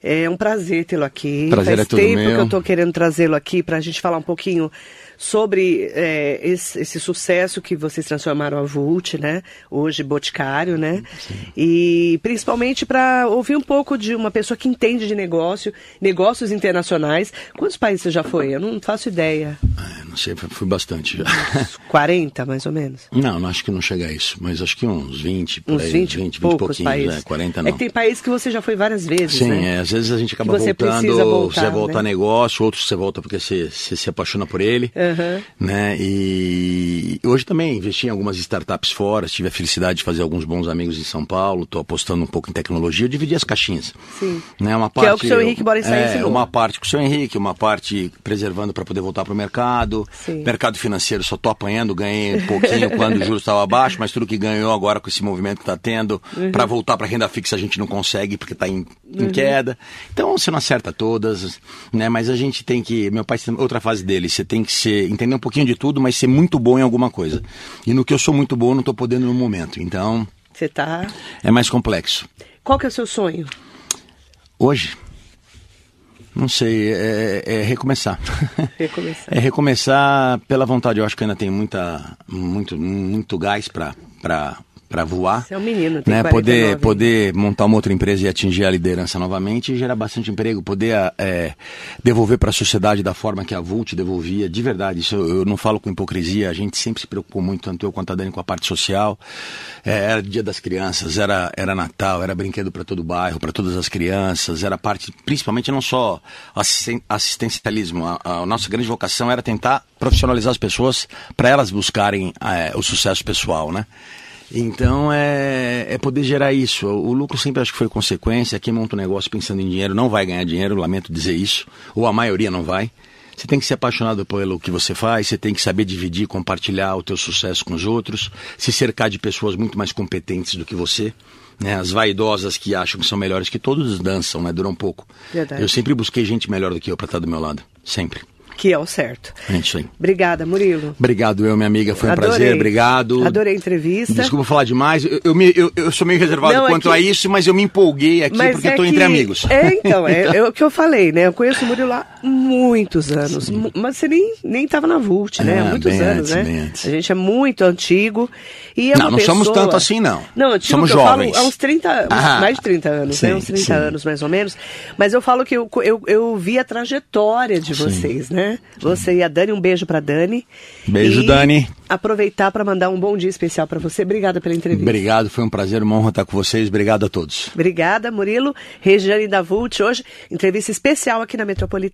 É um prazer tê-lo aqui. Prazer Faz é tudo tempo meu. que eu estou querendo trazê-lo aqui para a gente falar um pouquinho sobre é, esse, esse, sucesso que vocês transformaram a Vult, né? Hoje Boticário, né? Sim. E principalmente para ouvir um pouco de uma pessoa que entende de negócio, negócios internacionais. Quantos países você já foi? Eu não faço ideia. É, não sei, fui bastante já. Uns 40, mais ou menos? Não, não acho que não chega a isso, mas acho que uns 20, por uns aí, 20, 20, 20 poucos países. É, 40 não. É que tem países que você já foi várias vezes, Sim, né? é, às vezes a gente acaba você voltando, voltar, você volta né? a negócio, outros você volta porque você, você se apaixona por ele. Uhum. Né? E hoje também investi em algumas startups fora, tive a felicidade de fazer alguns bons amigos em São Paulo, estou apostando um pouco em tecnologia, eu dividi as caixinhas. Sim. Né? Uma que é o parte, que o seu Henrique Boris é, ensinou. uma parte com o seu Henrique, uma parte preservando para poder voltar para o mercado, Sim. Mercado financeiro, só tô apanhando, ganhei um pouquinho quando o juros estava abaixo, mas tudo que ganhou agora com esse movimento que está tendo, uhum. para voltar para renda fixa a gente não consegue porque está em, em uhum. queda. Então você não acerta todas, né? Mas a gente tem que. Meu pai tem outra fase dele, você tem que ser, entender um pouquinho de tudo, mas ser muito bom em alguma coisa. E no que eu sou muito bom, não estou podendo no momento. Então. Você tá. É mais complexo. Qual que é o seu sonho? Hoje? Não sei, é, é recomeçar. Recomeçar. é recomeçar pela vontade. Eu acho que ainda tem muita, muito, muito gás para para voar. Você é um menino, tem né? Poder, poder montar uma outra empresa e atingir a liderança novamente e gerar bastante emprego, poder é, devolver para a sociedade da forma que a Vult devolvia, de verdade. Isso eu, eu, não falo com hipocrisia, a gente sempre se preocupou muito, tanto eu quanto a Dani, com a parte social. É, era dia das crianças, era, era Natal, era brinquedo para todo o bairro, para todas as crianças, era parte, principalmente não só assistencialismo, a, a nossa grande vocação era tentar profissionalizar as pessoas para elas buscarem é, o sucesso pessoal, né? Então é, é poder gerar isso. O lucro sempre acho que foi consequência. Quem monta um negócio pensando em dinheiro não vai ganhar dinheiro, lamento dizer isso. Ou a maioria não vai. Você tem que ser apaixonado pelo que você faz, você tem que saber dividir, compartilhar o teu sucesso com os outros, se cercar de pessoas muito mais competentes do que você. Né? As vaidosas que acham que são melhores que todos dançam, né? Duram um pouco. Verdade. Eu sempre busquei gente melhor do que eu para estar do meu lado. Sempre que é o certo. É isso aí. Obrigada, Murilo. Obrigado, eu, minha amiga. Foi um Adorei. prazer. Obrigado. Adorei a entrevista. Desculpa falar demais. Eu, eu, eu, eu sou meio reservado Não, é quanto é que... a isso, mas eu me empolguei aqui mas porque é estou que... entre amigos. É, então, é, é, o que eu falei, né? Eu conheço o Murilo há muitos anos. Sim. Mas você nem, nem tava na VULT, né? há é, muitos anos, antes, né? A gente é muito antigo. E é não, não pessoa... somos tanto assim, não. Não, antigo somos jovens. Há uns 30, ah, mais de 30 anos, sim, né? Uns 30 sim. anos mais ou menos. Mas eu falo que eu, eu, eu vi a trajetória de vocês, né? Você e a Dani, um beijo para Dani. Beijo, e Dani. Aproveitar para mandar um bom dia especial para você. Obrigada pela entrevista. Obrigado, foi um prazer, uma honra estar com vocês. Obrigado a todos. Obrigada, Murilo. Regiane da Vult, hoje, entrevista especial aqui na Metropolitana.